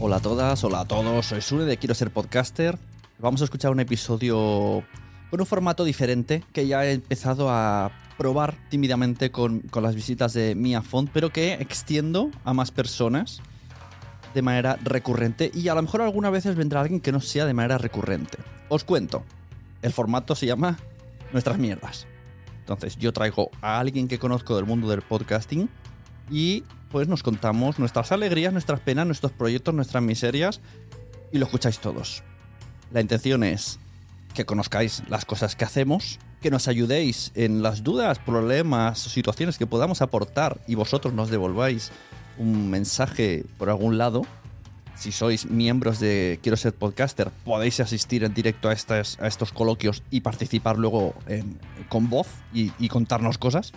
Hola a todas, hola a todos, soy Sune de Quiero ser podcaster. Vamos a escuchar un episodio con un formato diferente que ya he empezado a probar tímidamente con, con las visitas de Mia Font, pero que extiendo a más personas de manera recurrente y a lo mejor algunas veces vendrá alguien que no sea de manera recurrente. Os cuento, el formato se llama Nuestras Mierdas. Entonces yo traigo a alguien que conozco del mundo del podcasting y pues nos contamos nuestras alegrías, nuestras penas, nuestros proyectos, nuestras miserias y lo escucháis todos. La intención es que conozcáis las cosas que hacemos, que nos ayudéis en las dudas, problemas, situaciones que podamos aportar y vosotros nos devolváis un mensaje por algún lado. Si sois miembros de Quiero ser podcaster, podéis asistir en directo a, estas, a estos coloquios y participar luego con voz y contarnos cosas.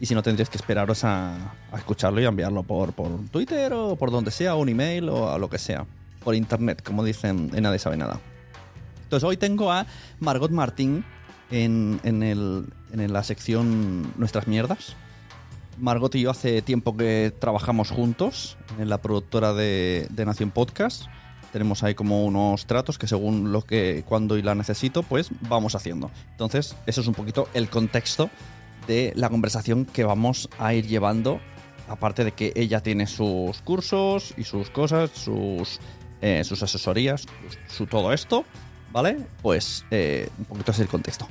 Y si no, tendréis que esperaros a, escucharlo y a enviarlo por, por Twitter o por donde sea, un email o a lo que sea. Por internet, como dicen en Nadie Sabe Nada. Entonces hoy tengo a Margot Martín en, en el- en la sección Nuestras Mierdas. Margot y yo hace tiempo que trabajamos juntos en la productora de, de Nación Podcast. Tenemos ahí como unos tratos que según lo que cuando y la necesito, pues vamos haciendo. Entonces, eso es un poquito el contexto de la conversación que vamos a ir llevando. Aparte de que ella tiene sus cursos y sus cosas, sus, eh, sus asesorías, su, su todo esto, ¿vale? Pues eh, un poquito es el contexto.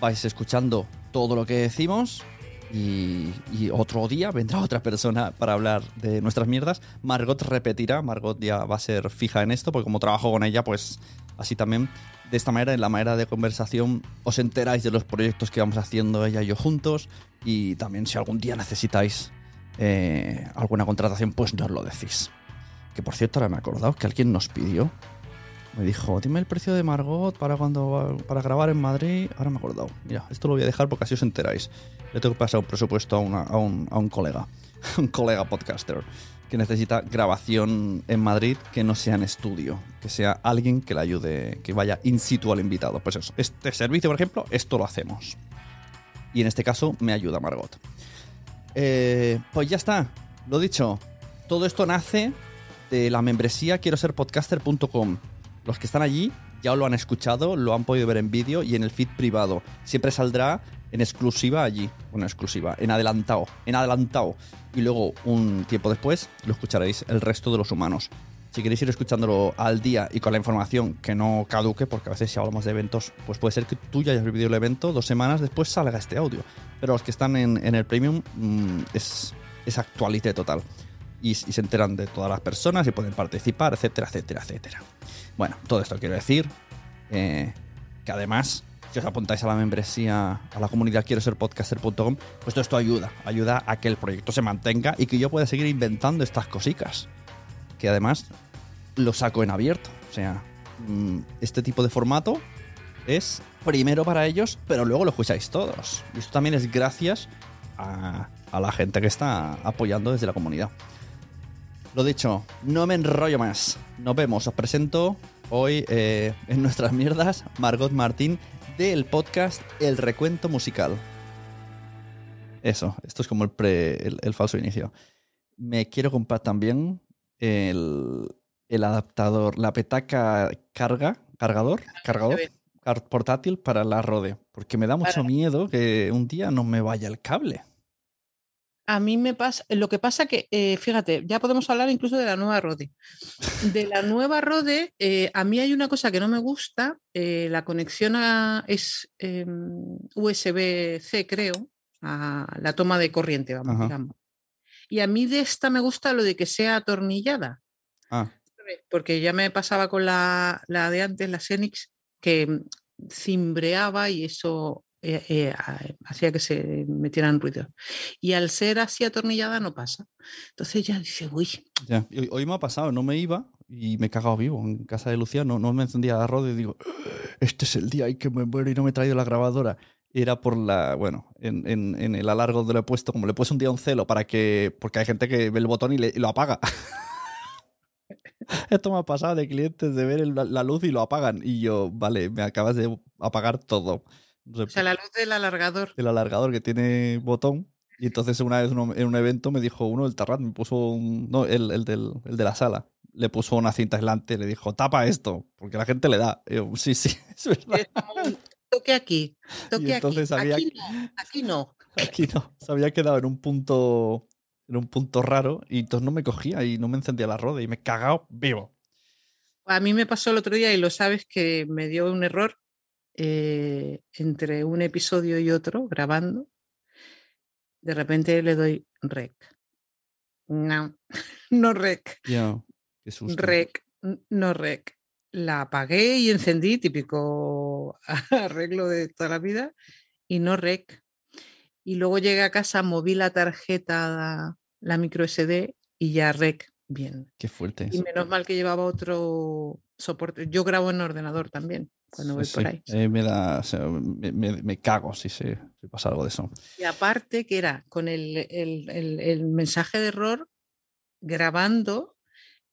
Vais escuchando todo lo que decimos y, y otro día vendrá otra persona para hablar de nuestras mierdas. Margot repetirá, Margot ya va a ser fija en esto, porque como trabajo con ella, pues así también, de esta manera, en la manera de conversación, os enteráis de los proyectos que vamos haciendo ella y yo juntos. Y también si algún día necesitáis eh, alguna contratación, pues nos lo decís. Que por cierto, ahora me he acordado que alguien nos pidió. Me dijo, dime el precio de Margot para cuando para grabar en Madrid. Ahora me he acordado. Mira, esto lo voy a dejar porque así os enteráis. Le tengo que pasar un presupuesto a, una- a un, a un colega. un colega podcaster. Que necesita grabación en Madrid que no sea en estudio. Que sea alguien que le ayude, que vaya in situ al invitado. Pues eso, este servicio, por ejemplo, esto lo hacemos. Y en este caso me ayuda Margot. Eh, pues ya está, lo dicho. Todo esto nace de la membresía quiero ser. Los que están allí ya lo han escuchado, lo han podido ver en vídeo y en el feed privado. Siempre saldrá en exclusiva allí, una exclusiva, en adelantado, en adelantado. Y luego, un tiempo después, lo escucharéis el resto de los humanos. Si queréis ir escuchándolo al día y con la información que no caduque, porque a veces si hablamos de eventos, pues puede ser que tú ya hayas vivido el evento, dos semanas después salga este audio. Pero los que están en, en el premium mm, es, es actualité total. Y, y se enteran de todas las personas y pueden participar, etcétera, etcétera, etcétera. Bueno, todo esto quiero decir eh, que además, si os apuntáis a la membresía, a la comunidad quiero ser podcaster.com, pues todo esto ayuda, ayuda a que el proyecto se mantenga y que yo pueda seguir inventando estas cositas. Que además lo saco en abierto. O sea, mm, este tipo de formato es primero para ellos, pero luego lo escucháis todos. Y esto también es gracias a, la gente que está apoyando desde la comunidad. Lo dicho, no me enrollo más. Nos vemos. Os presento hoy eh, en nuestras mierdas Margot Martín del podcast El Recuento Musical. Eso, esto es como el, pre, el, el falso inicio. Me quiero comprar también el, el adaptador, la petaca carga, cargador, cargador car- portátil para la Rode, porque me da mucho miedo que un día no me vaya el cable. A mí me pasa, lo que pasa que, eh, fíjate, ya podemos hablar incluso de la nueva Rode. De la nueva Rode, eh, a mí hay una cosa que no me gusta, eh, la conexión a- es em, USB-C, creo, a la toma de corriente, vamos, digamos. Y a mí de esta me gusta lo de que sea atornillada, Ah, porque ya me pasaba con la, la de antes, la Xenix, que mm, cimbreaba y eso eh, eh, hacía que se metieran ruidos. Y al ser así atornillada no pasa. Entonces ya dice, uy, ya. Y Hoy, me ha pasado, no me iba y me he cagado vivo en casa de Lucía, no, no me encendía la Rode y digo, este es el día en que me muero y no me he traído la grabadora. Era por la, bueno, en, en- en el alargo donde lo he puesto, como le he puesto un día un celo para que, porque hay gente que ve el botón y, y lo apaga. Esto me ha pasado de clientes de ver el- la luz y lo apagan. Y yo, vale, me acabas de apagar todo. O sea, la luz del alargador. el alargador que tiene botón. Y entonces una vez uno- en un evento me dijo uno, el Tarrat, me puso un... No, el, el del, el de la sala. Le puso una cinta aislante y le dijo, tapa esto, porque la gente le da. Y yo, sí, sí, es verdad. Es toque aquí, toque entonces aquí. había Aquí no, aquí no. Aquí no. Se había quedado en un punto en un punto raro y entonces no me cogía y no me encendía la roda y me he cagado vivo. A mí me pasó el otro día y lo sabes que me dio un error eh, entre un episodio y otro grabando. De repente le doy rec. No, no rec. Rec, no rec. La apagué y encendí, típico arreglo de toda la vida, y no rec. Y luego llegué a casa, moví la tarjeta, la micro SD y ya rec bien. Qué fuerte. Y menos mal que llevaba otro soporte. Yo grabo en ordenador también cuando voy Sí, por ahí. Eh, me da, o sea, me, me- me cago si, se, si pasa algo de eso. Y aparte que era con el, el- el- el mensaje de error grabando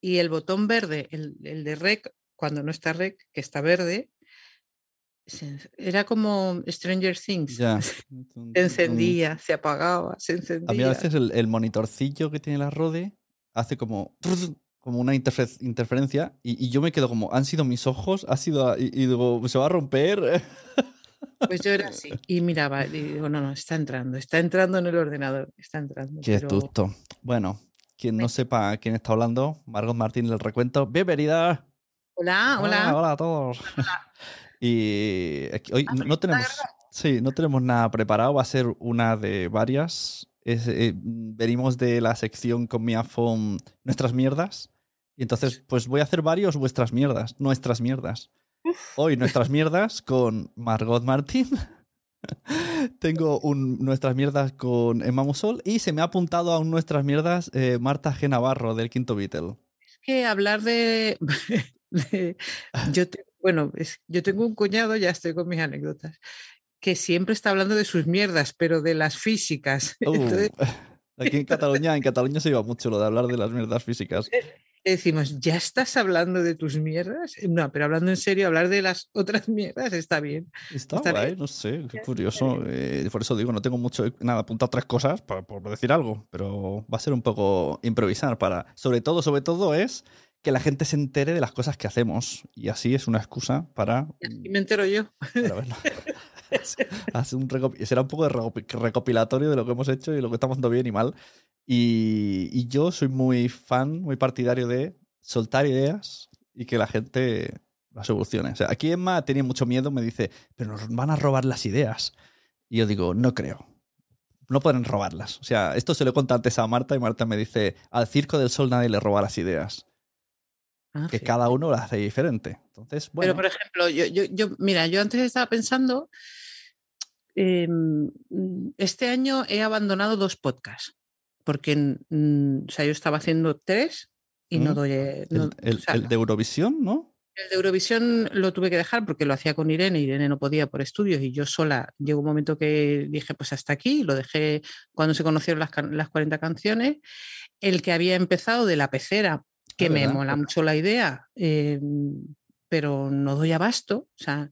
y el botón verde, el, el de rec, cuando no está rec, que está verde, era como Stranger Things. Ya. Se encendía, se apagaba, se encendía. A mí a veces el, el monitorcillo que tiene la Rode hace como, como una interfe- interferencia y, y yo me quedo como, ¿han sido mis ojos? ¿Ha sido...? a-?" Y, y digo, ¿se va a romper? Pues yo era así. Y miraba y digo, no, no, está entrando, está entrando en el ordenador, está entrando. Qué pero- susto. Bueno, quien no sepa quién está hablando, Margot Martín del recuento. ¡Bienvenida! Hola, hola. Ah, hola a todos. y aquí- hoy no, no tenemos, sí, no tenemos nada preparado. Va a ser una de varias. Es, eh, venimos de la sección con mi iPhone Nuestras mierdas. Y entonces, pues voy a hacer varios vuestras mierdas, nuestras mierdas. Hoy nuestras mierdas con Margot Martín. Tengo un nuestras mierdas con Emma Musol y se me ha apuntado a un nuestras mierdas eh, Marta G. Navarro del Quinto Beatle. Es que hablar de... de- yo te- bueno, es- yo tengo un cuñado, ya estoy con mis anécdotas, que siempre está hablando de sus mierdas, pero de las físicas. Uh, Entonces aquí en Cataluña, en Cataluña se lleva mucho lo de hablar de las mierdas físicas. Decimos, ¿ya estás hablando de tus mierdas? No, pero hablando en serio, hablar de las otras mierdas está bien. Está, Está guay, bien. no sé, qué curioso. eh, por eso digo, no tengo mucho, nada, apuntado tres cosas por, por decir algo, pero va a ser un poco improvisar para, sobre todo, sobre todo es que la gente se entere de las cosas que hacemos y así es una excusa para, Y así me entero yo. para verlo. Hace un será un poco de recopi- recopilatorio de lo que hemos hecho y lo que estamos haciendo bien y mal. Y, y yo soy muy fan, muy partidario de soltar ideas y que la gente las solucione. O sea, aquí Emma tenía mucho miedo, me dice, pero nos van a robar las ideas. Y yo digo, no creo. No pueden robarlas. O sea, esto se lo he contado antes a Marta y Marta me dice, al Circo del Sol nadie le roba las ideas. Ah, Que sí. cada uno las hace diferente. Entonces, bueno. Pero, por ejemplo, yo, yo, yo, mira, yo antes estaba pensando, em, este año he abandonado dos podcasts, porque mm, o sea, yo estaba haciendo tres y no ¿Mm? doy... eh, el, no- el- o sea, el de Eurovisión, ¿no? el de Eurovisión lo tuve que dejar porque lo hacía con Irene, Irene no podía por estudios y yo sola. Llegó un momento que dije, pues hasta aquí, lo dejé cuando se conocieron las, las 40 canciones. El que había empezado de la pecera, que Ah, me ¿verdad? mola mucho la idea, eh, pero no doy abasto. O sea,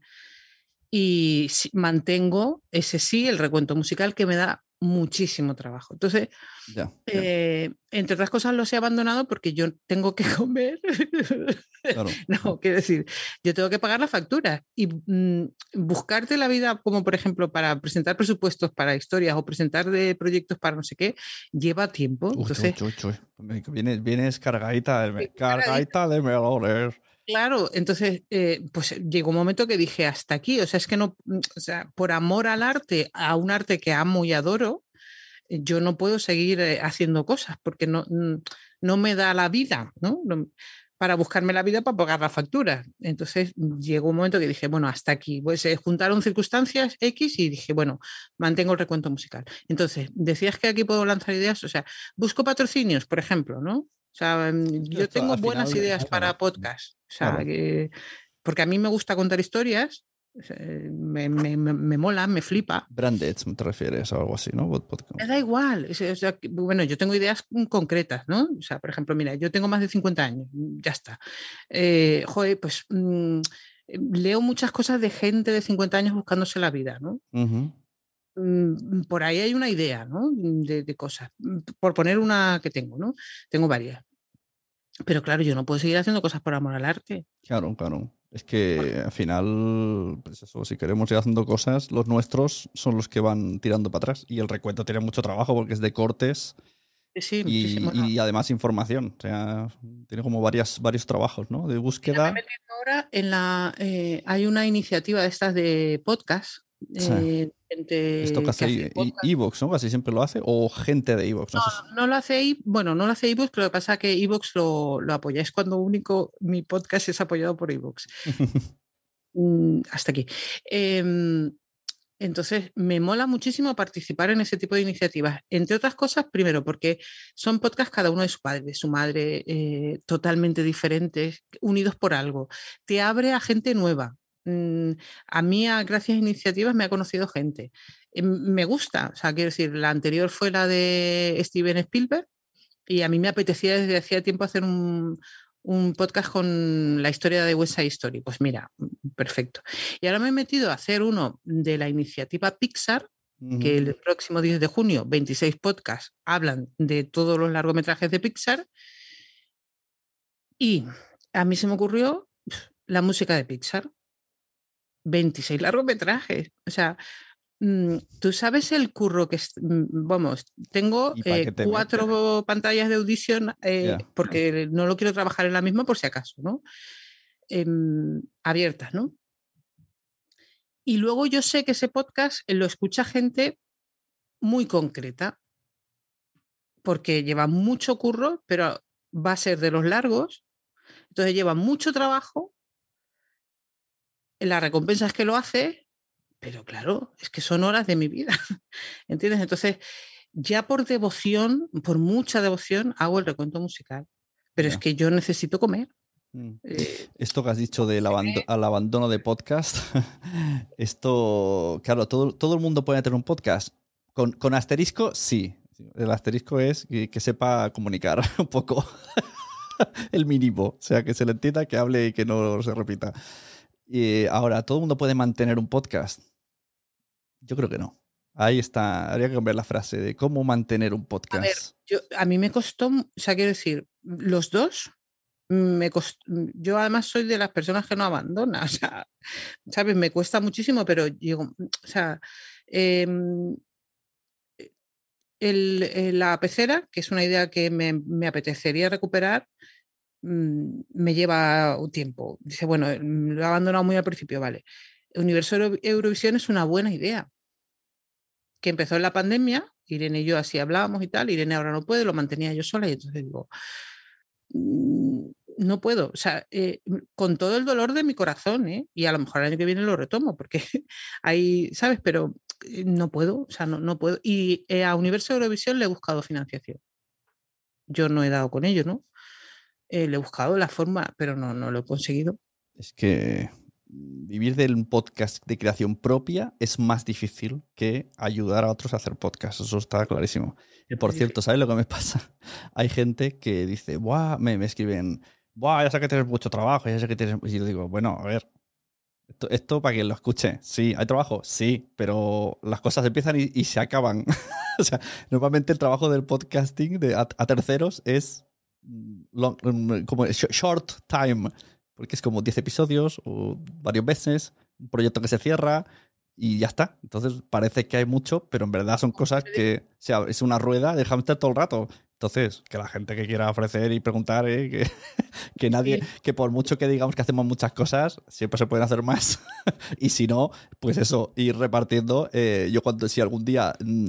y mantengo ese sí, el recuento musical, que me da muchísimo trabajo. Entonces, Ya. ya, eh, entre otras cosas, los he abandonado porque yo tengo que comer. claro. No, quiero decir, yo tengo que pagar la factura y mm, buscarte la vida, como por ejemplo para presentar presupuestos para historias o presentar de proyectos para no sé qué, lleva tiempo. Uy, Entonces, uy, uy. Vienes, vienes cargadita de, cargadita. cargadita de melones. Claro, entonces, eh, pues llegó un momento que dije hasta aquí, o sea, es que no, mm, o sea, por amor al arte, a un arte que amo y adoro, eh, yo no puedo seguir eh, haciendo cosas porque no, mm, no me da la vida, ¿no? Para buscarme la vida para pagar la factura. Entonces llegó un momento que dije, bueno, hasta aquí. Pues se juntaron circunstancias X y dije, bueno, mantengo el recuento musical. Entonces, decías que aquí puedo lanzar ideas, o sea, busco patrocinios, por ejemplo, ¿no? O sea, mm, yo Esto, tengo buenas final, ideas para podcast. O sea, Claro. que- porque a mí me gusta contar historias, sea, me, me, me, mola, me flipa. Branded, te refieres o algo así, ¿no? Pod- pod- Me da igual. o sea, bueno, yo tengo ideas concretas, ¿no? O sea, por ejemplo, mira, yo tengo más de 50 años, mm, ya está. Eh, joder, pues mm, eh, leo muchas cosas de gente de 50 años buscándose la vida, ¿no? Ujú. Mm, Por ahí hay una idea, ¿no? De, de cosas. Mm, Por poner una que tengo, ¿no? Tengo varias. Pero claro, yo no puedo seguir haciendo cosas por amor al arte. Claro, claro. Es que al final, pues eso, si queremos ir haciendo cosas, los nuestros son los que van tirando para atrás. Y el recuento tiene mucho trabajo porque es de cortes Sí, y, además información. O sea, tiene como varias, varios trabajos, ¿no? De Mira, me he búsqueda. metido ahora en la. eh, hay una iniciativa de estas de podcast. Sí. eh, gente Esto que hace. Evox, ¿no? Casi siempre lo hace. O gente de Evox. No, sé si- No lo hace, bueno, no lo hace iVoox, pero lo que pasa es que iVoox lo, lo apoya. Es cuando único mi podcast es apoyado por iVoox. Mm, hasta aquí. Em, entonces, me mola muchísimo participar en ese tipo de iniciativas. Entre otras cosas, primero, porque son podcasts cada uno de su padre, de su madre, eh, totalmente diferentes, unidos por algo. Te abre a gente nueva. Mm, A mí, a- gracias a iniciativas, me ha conocido gente. Em, Me gusta, o sea, quiero decir, la anterior fue la de Steven Spielberg y a mí me apetecía desde hacía tiempo hacer un, un podcast con la historia de West Side Story. Pues mira, perfecto. Y ahora me he metido a hacer uno de la iniciativa Pixar, que el próximo 10 de junio, 26 podcasts hablan de todos los largometrajes de Pixar. Y a mí se me ocurrió la música de Pixar. 26 largometrajes. O sea, mm, tú sabes el curro que es. mm, Vamos, tengo ¿Y pa' eh, te cuatro pantallas de audición eh, porque no lo quiero trabajar en la misma por si acaso, ¿no? Em, abiertas, ¿no? Y luego yo sé que ese podcast lo escucha gente muy concreta, porque lleva mucho curro, pero va a ser de los largos, entonces lleva mucho trabajo, la recompensa es que lo hace, pero claro, es que son horas de mi vida, ¿entiendes? Entonces, ya por devoción, por mucha devoción, hago el recuento musical, pero es que yo necesito comer. Mm. eh, Esto que has dicho del abando- al abandono de podcast, esto, claro, todo, todo el mundo puede tener un podcast. Con, con asterisco, sí. El asterisco es que, que sepa comunicar un poco. el mínimo. O sea, que se le entienda, que hable y que no se repita. Y ahora, ¿todo el mundo puede mantener un podcast? Yo creo que no. Ahí está. Habría que cambiar la frase de cómo mantener un podcast. yo, a mí me costó, o sea, quiero decir, los dos, me cost- yo además soy de las personas que no abandona, o sea, ¿sabes? Me cuesta muchísimo, pero digo, o sea, em, el- eh, la pecera, que es una idea que me, me apetecería recuperar, mm, me lleva un tiempo. Dice, bueno, mm, lo he abandonado muy al principio, vale. Universo Euro- Eurovisión es una buena idea que empezó en la pandemia, Irene y yo así hablábamos y tal, Irene ahora no puede, lo mantenía yo sola y entonces digo, "Mm, no puedo, o sea, eh, con todo el dolor de mi corazón, ¿eh? y a lo mejor el año que viene lo retomo, porque ahí, ¿sabes? Pero eh, no puedo, o sea, no, no puedo. Y eh, a Universo Eurovisión le he buscado financiación. Yo no he dado con ello, ¿no? Eh, le he buscado la forma, pero no, no lo he conseguido. Es que vivir del podcast de creación propia es más difícil que ayudar a otros a hacer podcast. Eso está clarísimo. Y por cierto, ¿sabes lo que me pasa? Hay gente que dice, Buah, me, me escriben, Buah, ya sé que tienes mucho trabajo, ya sé que tienes. Y yo digo, bueno, a ver, esto, esto para que lo escuche. Sí, hay trabajo, sí, pero las cosas empiezan y, y se acaban. o sea, normalmente el trabajo del podcasting de, a, a terceros es long- mm, como sh- short time, porque es como 10 episodios o varios meses, un proyecto que se cierra y ya está. Entonces parece que hay mucho, pero en verdad son cosas que o sea, es una rueda de hámster todo el rato. Entonces, que la gente que quiera ofrecer y preguntar, ¿eh? que, que nadie, que por mucho que digamos que hacemos muchas cosas, siempre se pueden hacer más. y si no, pues eso, ir repartiendo. Eh, yo cuando, si algún día mm,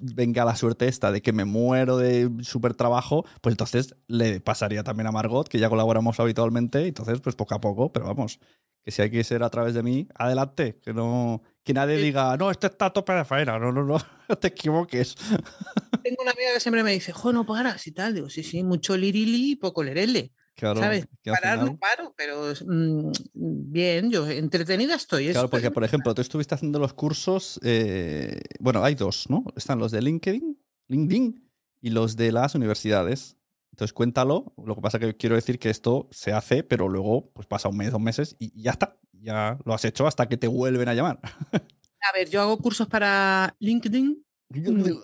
venga la suerte esta de que me muero de súper trabajo, pues entonces le pasaría también a Margot, que ya colaboramos habitualmente, entonces pues poco a poco, pero vamos, que si hay que ser a través de mí, adelante, que no que nadie diga, no, este está a tope de faena, no, no, no, no te equivoques. Tengo una amiga que siempre me dice, jo, no paras y tal. Digo, sí, sí, mucho lirili y poco lerele. Claro, ¿Sabes? que al Parar final- no paro, pero mm, bien, yo entretenida estoy. Claro, porque es- por ejemplo, tú estuviste haciendo los cursos, eh, bueno, hay dos, ¿no? Están los de LinkedIn, LinkedIn y los de las universidades. Entonces cuéntalo. Lo que pasa que quiero decir que esto se hace, pero luego pues pasa un mes, dos meses y ya está. Ya lo has hecho hasta que te vuelven a llamar. A ver, yo hago cursos para LinkedIn. LinkedIn.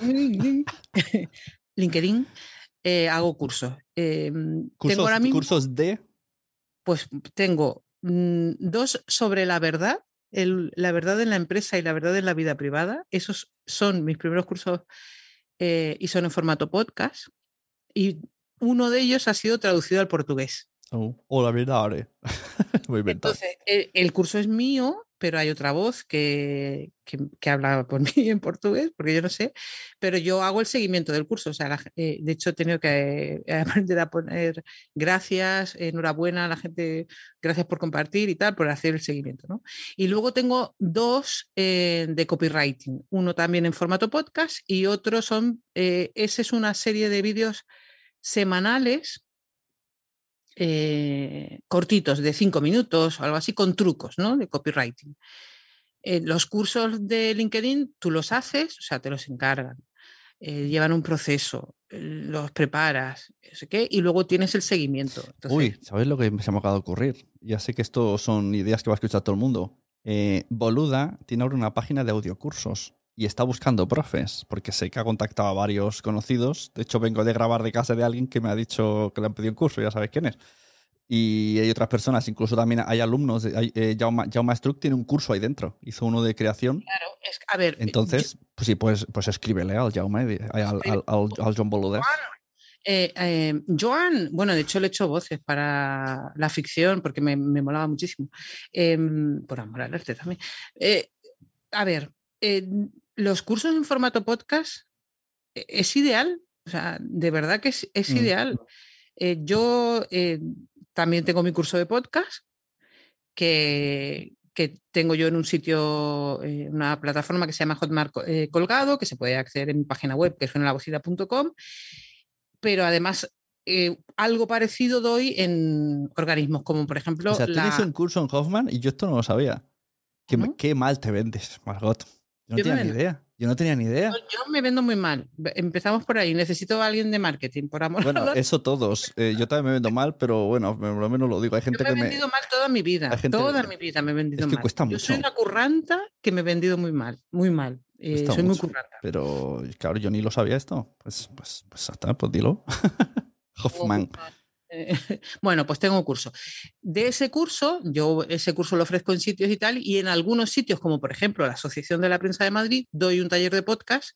eh, hago cursos. Eh, tengo Cursos, ahora mismo, cursos de... pues tengo mm, dos sobre la verdad, el- la verdad en la empresa y la verdad en la vida privada. Esos son mis primeros cursos eh, y son en formato podcast. Y uno de ellos ha sido traducido al portugués. Oh, hola, verdad. Entonces, el, el curso es mío, pero hay otra voz que, que, que habla por mí en portugués, porque yo no sé, pero yo hago el seguimiento del curso. O sea, la eh, de hecho, he tenido que eh, aprender a poner gracias, enhorabuena a la gente, gracias por compartir y tal, por hacer el seguimiento. ¿no? Y luego tengo dos eh, de copywriting, uno también en formato podcast y otro son, eh, esa es una serie de vídeos semanales eh, cortitos de cinco minutos o algo así con trucos ¿no? de copywriting. Eh, los cursos de LinkedIn tú los haces, o sea, te los encargan, eh, llevan un proceso, los preparas, no sé qué, y luego tienes el seguimiento. Uy, ¿sabes lo que se me acaba de ocurrir? Ya sé que esto son ideas que va a escuchar todo el mundo. Boluda tiene ahora una página de audiocursos y está buscando profes, porque sé que ha contactado a varios conocidos. De hecho, vengo de grabar de casa de alguien que me ha dicho que le han pedido un curso, ya sabes quién es. Y hay otras personas, incluso también hay alumnos. Hay, eh, Jaume, Jaume Struck tiene un curso ahí dentro. Hizo uno de creación. claro, es, a ver, Entonces, pues sí, pues, pues escríbele al Jaume, al, al, al, al John Boluda. Eh, eh, Joan, bueno, de hecho le he hecho voces para la ficción porque me, me molaba muchísimo. Em, por amor al arte también. Eh, a ver, eh, los cursos en formato podcast eh, es ideal. O sea, de verdad que es, es Mm. ideal. Eh, yo eh, también tengo mi curso de podcast que, que tengo yo en un sitio, eh, una plataforma que se llama Hotmart eh, Colgado, que se puede acceder en mi página web, que es suenalabocina.com pero además eh, algo parecido doy en organismos como por ejemplo O sea, la- tienes un curso en Hoffman y yo esto no lo sabía. Qué mal te vendes, Margot. Yo no Yo tenía ni idea. Yo no tenía ni idea. yo, me vendo muy mal. Empezamos por ahí. Necesito a alguien de marketing, por amor. Bueno, eso todos. Eh, yo también me vendo mal, pero bueno, por lo menos lo digo. Hay Yo gente me he que me. vendido mal toda mi vida. gente- Toda mi vida me he vendido Es que mal. cuesta Yo soy mucho. una curranta que me he vendido muy mal. Muy mal. Eh, soy muy mucho. curranta. Pero claro, yo ni lo sabía esto. Pues, pues, pues hasta, pues dilo. Hoffman. Bueno, pues tengo un curso. De ese curso, yo ese curso lo ofrezco en sitios y tal, y en algunos sitios, como por ejemplo la Asociación de la Prensa de Madrid, doy un taller de podcast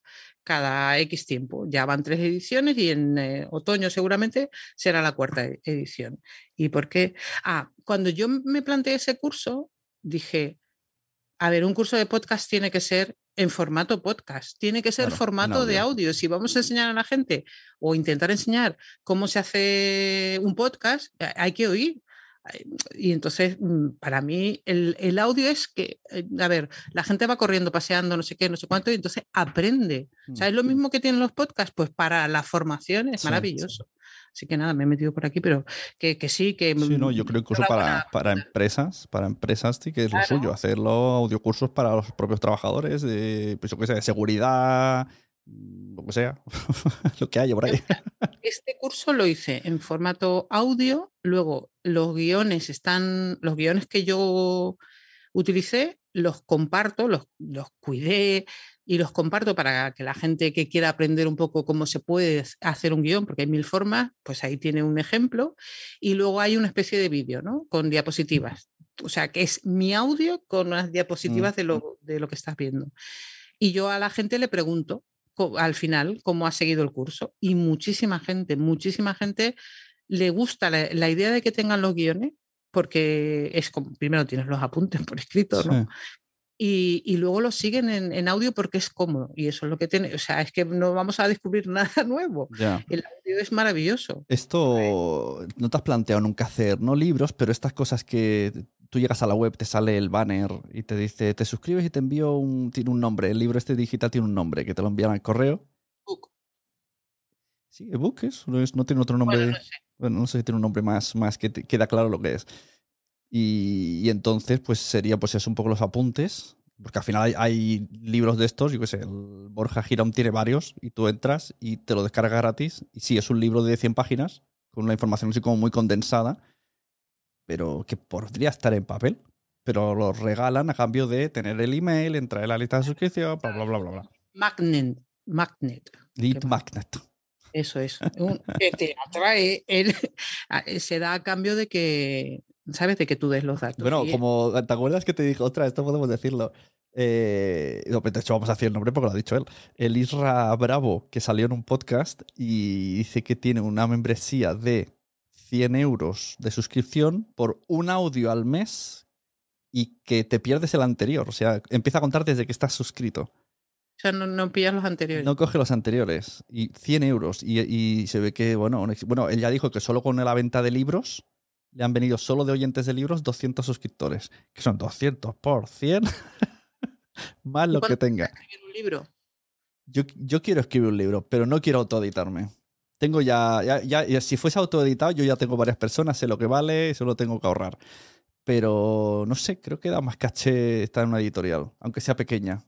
cada X tiempo. Ya van tres ediciones y en eh, otoño seguramente será la cuarta e- edición. ¿Y por qué? Ah, cuando yo me planteé ese curso, dije, a ver, un curso de podcast tiene que ser en formato podcast, tiene que ser Claro, formato de audio. Si vamos a enseñar a la gente o intentar enseñar cómo se hace un podcast, eh, hay que oír. Y entonces, mm, para mí, el, el audio es que, eh, a ver, la gente va corriendo, paseando, no sé qué, no sé cuánto, y entonces aprende. O sea, es lo mismo que tienen los podcasts, pues para la formación es Sí, maravilloso. Así que nada, me he metido por aquí, pero que, que sí, que... Sí, no, yo mm, creo incluso para, para empresas, para empresas sí que es lo suyo, hacerlo audiocursos para los propios trabajadores, de, pues yo qué sé, de seguridad, mm, lo que sea, lo que haya por ahí. Este curso lo hice en formato audio, luego los guiones están, los guiones que yo utilicé, los comparto, los, los cuidé y los comparto para que la gente que quiera aprender un poco cómo se puede hacer un guion, porque hay mil formas, pues ahí tiene un ejemplo. Y luego hay una especie de vídeo, ¿no? Con diapositivas. O sea, que es mi audio con unas diapositivas de, lo, de lo que estás viendo. Y yo a la gente le pregunto al final cómo ha seguido el curso. Y muchísima gente, muchísima gente le gusta la, la idea de que tengan los guiones, porque es como, primero tienes los apuntes por escrito, ¿no? Sí. Y, y luego los siguen en, en audio porque es cómodo. Y eso es lo que tiene. O sea, es que no vamos a descubrir nada nuevo. Ya. El audio es maravilloso. Esto no te has planteado nunca hacer, no libros, pero estas cosas que tú llegas a la web, te sale el banner y te dice, te suscribes y te envío un, tiene un nombre. El libro este digital tiene un nombre, que te lo envían al correo. Book. Sí, ebook es, no, es- no tiene otro nombre. Bueno, no sé. Bueno, no sé si tiene un nombre más, más que te- queda claro lo que es. Y, y entonces, pues sería, pues es un poco los apuntes, porque al final hay, hay libros de estos, yo qué sé, el Borja Girón tiene varios, y tú entras y te lo descargas gratis. Y sí, es un libro de 100 páginas, con una información así como muy condensada, pero que podría estar en papel. Pero lo regalan a cambio de tener el email, entrar en la lista de suscripción, bla, bla, bla, bla. bla. Magnet. Magnet. Lead magnet. Eso es. Un- que te atrae. se da a cambio de que, ¿sabes? De que tú des los datos. Bueno, como ¿te acuerdas que te dijo otra? Esto podemos decirlo. Eh, de hecho vamos a decir el nombre porque lo ha dicho él. El Isra Bravo, que salió en un podcast y dice que tiene una membresía de 100 euros de suscripción por un audio al mes y que te pierdes el anterior. O sea, empieza a contar desde que estás suscrito. O sea, no, no pillas los anteriores. No coge los anteriores. Y 100 euros. Y, y se ve que, bueno, bueno, él ya dijo que solo con la venta de libros le han venido solo de oyentes de libros 200 suscriptores. Que son 200 por 100. Más lo que tenga. escribir un libro. Yo, yo quiero escribir un libro, pero no quiero autoeditarme. Tengo ya, ya, ya- si fuese autoeditado, yo ya tengo varias personas, sé lo que vale, solo tengo que ahorrar. Pero no sé, creo que da más caché estar en una editorial, aunque sea pequeña.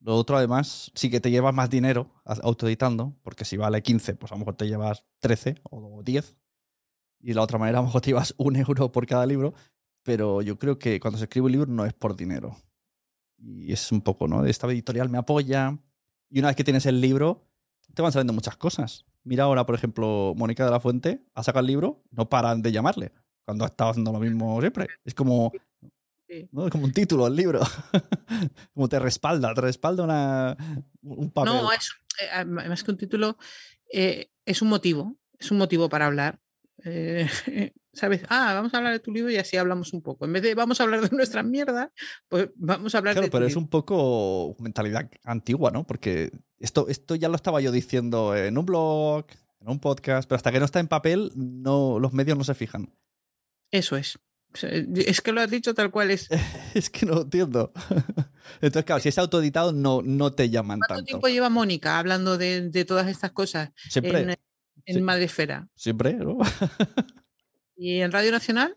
Lo otro, además, sí que te llevas más dinero autoeditando, porque si vale 15, pues a lo mejor te llevas 13 o 10. Y de la otra manera, a lo mejor te llevas un euro por cada libro. Pero yo creo que cuando se escribe un libro no es por dinero. Y es un poco, ¿no? Esta editorial me apoya. Y una vez que tienes el libro, te van saliendo muchas cosas. Mira ahora, por ejemplo, Mónica de la Fuente ha sacado el libro, no paran de llamarle. Cuando ha estado haciendo lo mismo siempre. Es como, Sí. ¿no? es como un título el libro. como te respalda, te respalda una, un papel. No, es, eh, además que un título eh, es un motivo, es un motivo para hablar. Eh, ¿Sabes? Ah, vamos a hablar de tu libro y así hablamos un poco. En vez de vamos a hablar de nuestra mierda, pues vamos a hablar Claro, de tu pero es libro. un poco mentalidad antigua, ¿no? Porque esto, esto ya lo estaba yo diciendo en un blog, en un podcast, pero hasta que no está en papel, no, los medios no se fijan. Eso es. Es que lo has dicho tal cual es. Es que no entiendo. Entonces, claro, si es autoeditado, no, no te llaman ¿Cuánto tanto. tiempo lleva Mónica hablando de, de todas estas cosas Siempre, en, en sí. Madresfera? siempre, ¿no? ¿Y en Radio Nacional?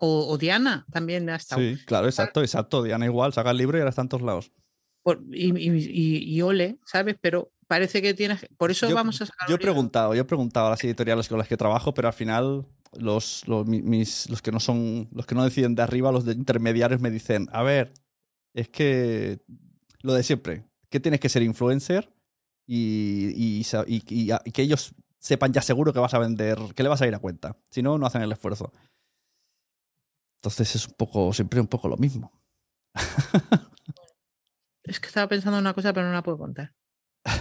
O, o Diana también ha estado. Sí, claro, exacto, exacto. Diana igual, saca el libro y ahora está en todos lados. Por- y, y- y- y ole, ¿sabes? Pero parece que tienes. Por eso Yo- vamos a sacar. Yo he preguntado, yo he preguntado a las editoriales con las que trabajo, pero al final los, los, mi- mis, los que no son, los que no deciden de arriba, los de intermediarios me dicen, a ver, es que lo de siempre, que tienes que ser influencer y, y que ellos sepan ya seguro que vas a vender, que le vas a ir a cuenta. Si no, no hacen el esfuerzo. Entonces es un poco, siempre un poco lo mismo. Es que estaba pensando en una cosa, pero no la puedo contar.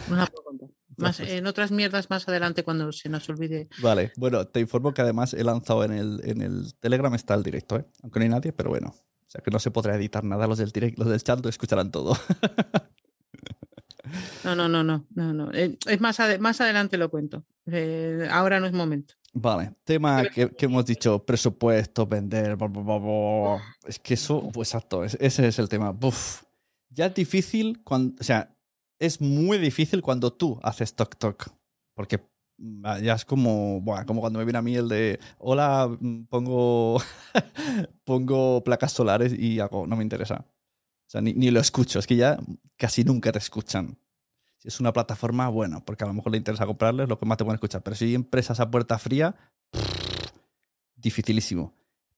No la puedo contar. Más, en otras mierdas más adelante cuando se nos olvide. Vale, bueno, te informo que además he lanzado en el, en el Telegram está el directo, ¿eh? aunque no hay nadie, pero bueno. O sea que no se podrá editar nada, los del direct, los del chat lo escucharán todo. No, no, no, no, no, no. Eh, Es más, más adelante lo cuento. Eh, ahora no es momento. Vale, tema que, que hemos dicho, presupuesto, vender, bla, bla, bla, bla. es que eso, pues exacto, es- ese es el tema. Ya es difícil cuando, o sea, es muy difícil cuando tú haces toc toc, porque mm, ya es como, buah, como cuando me viene a mí el de, hola, mm, pongo, pongo placas solares y hago, no me interesa. O sea, ni, ni lo escucho, es que ya casi nunca te escuchan. Si es una plataforma, bueno, porque a lo mejor le interesa comprarles, lo que más te pueden escuchar. Pero si empresas a puerta fría, dificilísimo.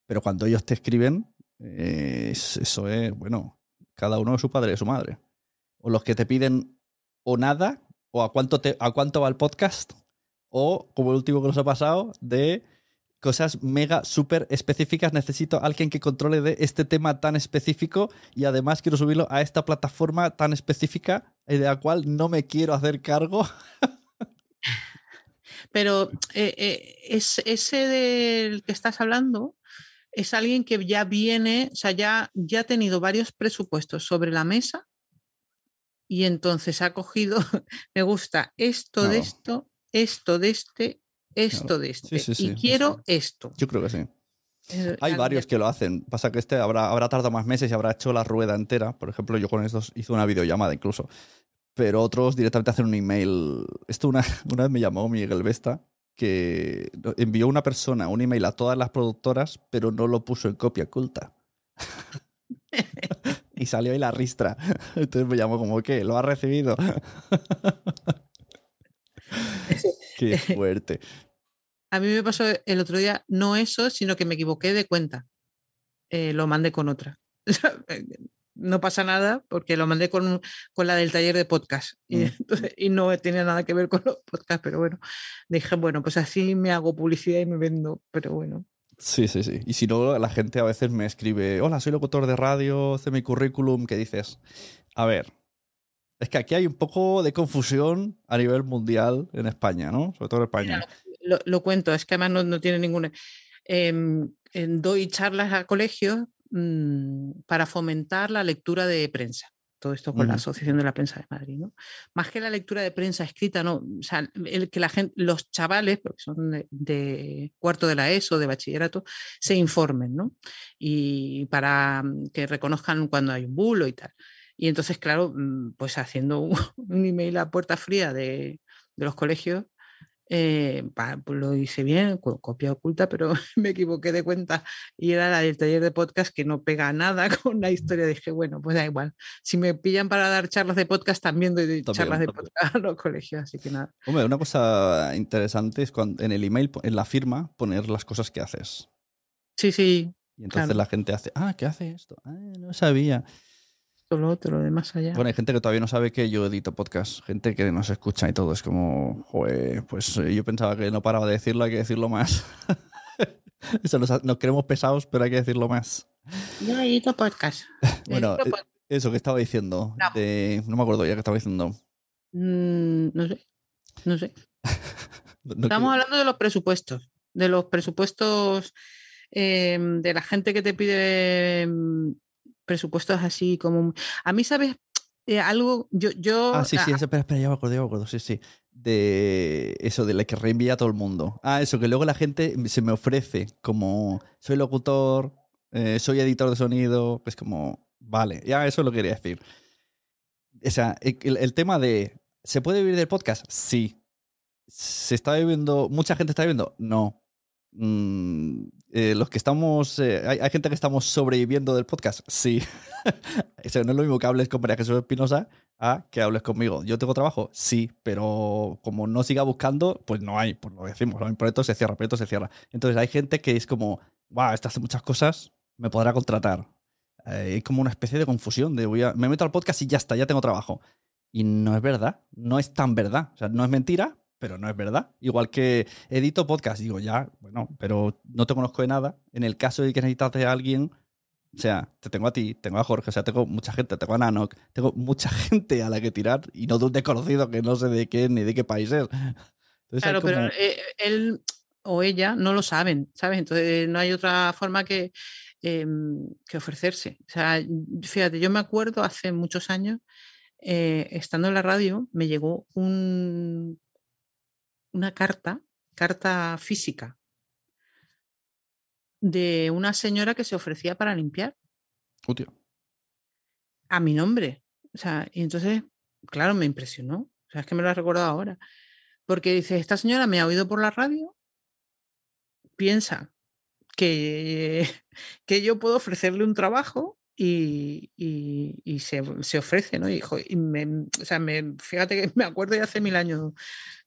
Pero cuando ellos te escriben, eh, eso es, bueno, cada uno es su padre y su madre. O los que te piden o nada, o a cuánto, te, a cuánto va el podcast, o como el último que nos ha pasado, de cosas mega súper específicas. Necesito alguien que controle de este tema tan específico y además quiero subirlo a esta plataforma tan específica de la cual no me quiero hacer cargo. Pero eh, eh, es, ese del que estás hablando es alguien que ya viene, o sea, ya, ya ha tenido varios presupuestos sobre la mesa y entonces ha cogido, me gusta esto de esto, esto de este, esto de este, y quiero esto. Yo creo que sí. Hay varios que lo hacen. Pasa que este habrá, habrá tardado más meses y habrá hecho la rueda entera. Por ejemplo, yo con estos hice una videollamada incluso. Pero otros directamente hacen un email. Esto una, una vez me llamó Miguel Vesta, que envió una persona un email a todas las productoras, pero no lo puso en copia oculta. y salió ahí la ristra. Entonces me llamó como, ¿qué? ¿Lo ha recibido? Qué fuerte. A mí me pasó el otro día no eso, sino que me equivoqué de cuenta. Eh, lo mandé con otra. no pasa nada porque lo mandé con, con la del taller de podcast y, mm. y, no tenía nada que ver con los podcasts, pero bueno, dije, bueno, pues así me hago publicidad y me vendo, pero bueno. Sí, sí, sí. Y si no, la gente a veces me escribe, hola, soy locutor de radio, sé mi currículum, ¿qué dices? A ver, es que aquí hay un poco de confusión a nivel mundial en España, ¿no? Sobre todo en España. lo, cuento, es que además no, tiene ninguna... Em, doy charlas a colegios mm, para fomentar la lectura de prensa. Todo esto con la Asociación de la Prensa de Madrid, ¿no? Más que la lectura de prensa escrita, no. O sea, el que la gente, los chavales, porque son de, cuarto de la ESO, de bachillerato, se informen, ¿no? Y para mm, que reconozcan cuando hay un bulo y tal. Y entonces, claro, mm, pues haciendo un, email a puerta fría de, los colegios, eh, pues lo hice bien, copia oculta, pero me equivoqué de cuenta y era la del taller de podcast que no pega nada con la historia. Dije, bueno, pues da igual. Si me pillan para dar charlas de podcast, también doy charlas de podcast a los colegios, así que nada. Hombre, una cosa interesante es cuando en el email, en la firma, poner las cosas que haces. Sí, sí. Y entonces la gente hace, ah, ¿qué hace esto? Ah, no sabía lo otro, de más allá. Bueno, hay gente que todavía no sabe que yo edito podcast, gente que no se escucha y todo. Es como, joder, pues eh, yo pensaba que no paraba de decirlo, hay que decirlo más. Eso nos, queremos pesados, pero hay que decirlo más. Yo edito podcast. bueno, eh, eso que estaba diciendo. No, me acuerdo ya que estaba diciendo. Mm, no sé. No sé. Estamos hablando de los presupuestos. De los presupuestos em, de la gente que te pide em, presupuestos así como... A mí, ¿sabes? Eh, algo, yo... yo ah, sí, sí, espera, espera, ya me acuerdo, ya me acuerdo, sí, sí. De eso, de la que reenvía a todo el mundo. Ah, eso, que luego la gente se me ofrece como, soy locutor, eh, soy editor de sonido, es como, vale, ya eso lo quería decir. O sea, el, el tema de, ¿se puede vivir del podcast? Sí. ¿Se está viviendo, mucha gente está viviendo? No. Mm, eh, los que estamos. Eh, hay, gente que estamos sobreviviendo del podcast? Sí. Eso no es lo mismo que hables con María Jesús Espinosa a que hables conmigo. ¿Yo tengo trabajo? Sí, pero como no siga buscando, pues no hay, pues lo decimos. El proyecto se cierra, el proyecto se cierra. Entonces hay gente que es como, wow, esta hace muchas cosas, me podrá contratar. Eh, hay como una especie de confusión de voy a, me meto al podcast y ya está, ya tengo trabajo. Y no es verdad, no es tan verdad. O sea, no es mentira, pero no es verdad. Igual que edito podcast, digo, ya, bueno, pero no te conozco de nada. En el caso de que necesitas de alguien, o sea, te tengo a ti, tengo a Jorge, o sea, tengo mucha gente, tengo a Nanok, tengo mucha gente a la que tirar y no de un desconocido que no sé de qué ni de qué país es. claro, pero eh, él o ella no lo saben, ¿sabes? Entonces no hay otra forma que, em, que ofrecerse. O sea, fíjate, yo me acuerdo hace muchos años, eh, estando en la radio, me llegó un una carta, carta física, de una señora que se ofrecía para limpiar. A mi nombre. O sea, y entonces, claro, me impresionó. O sea, es que me lo ha recordado ahora. Porque dice, esta señora me ha oído por la radio, piensa que, que yo puedo ofrecerle un trabajo y, y- y se, se ofrece, ¿no? Y, y me- o sea, me, fíjate que me acuerdo de hace mil años,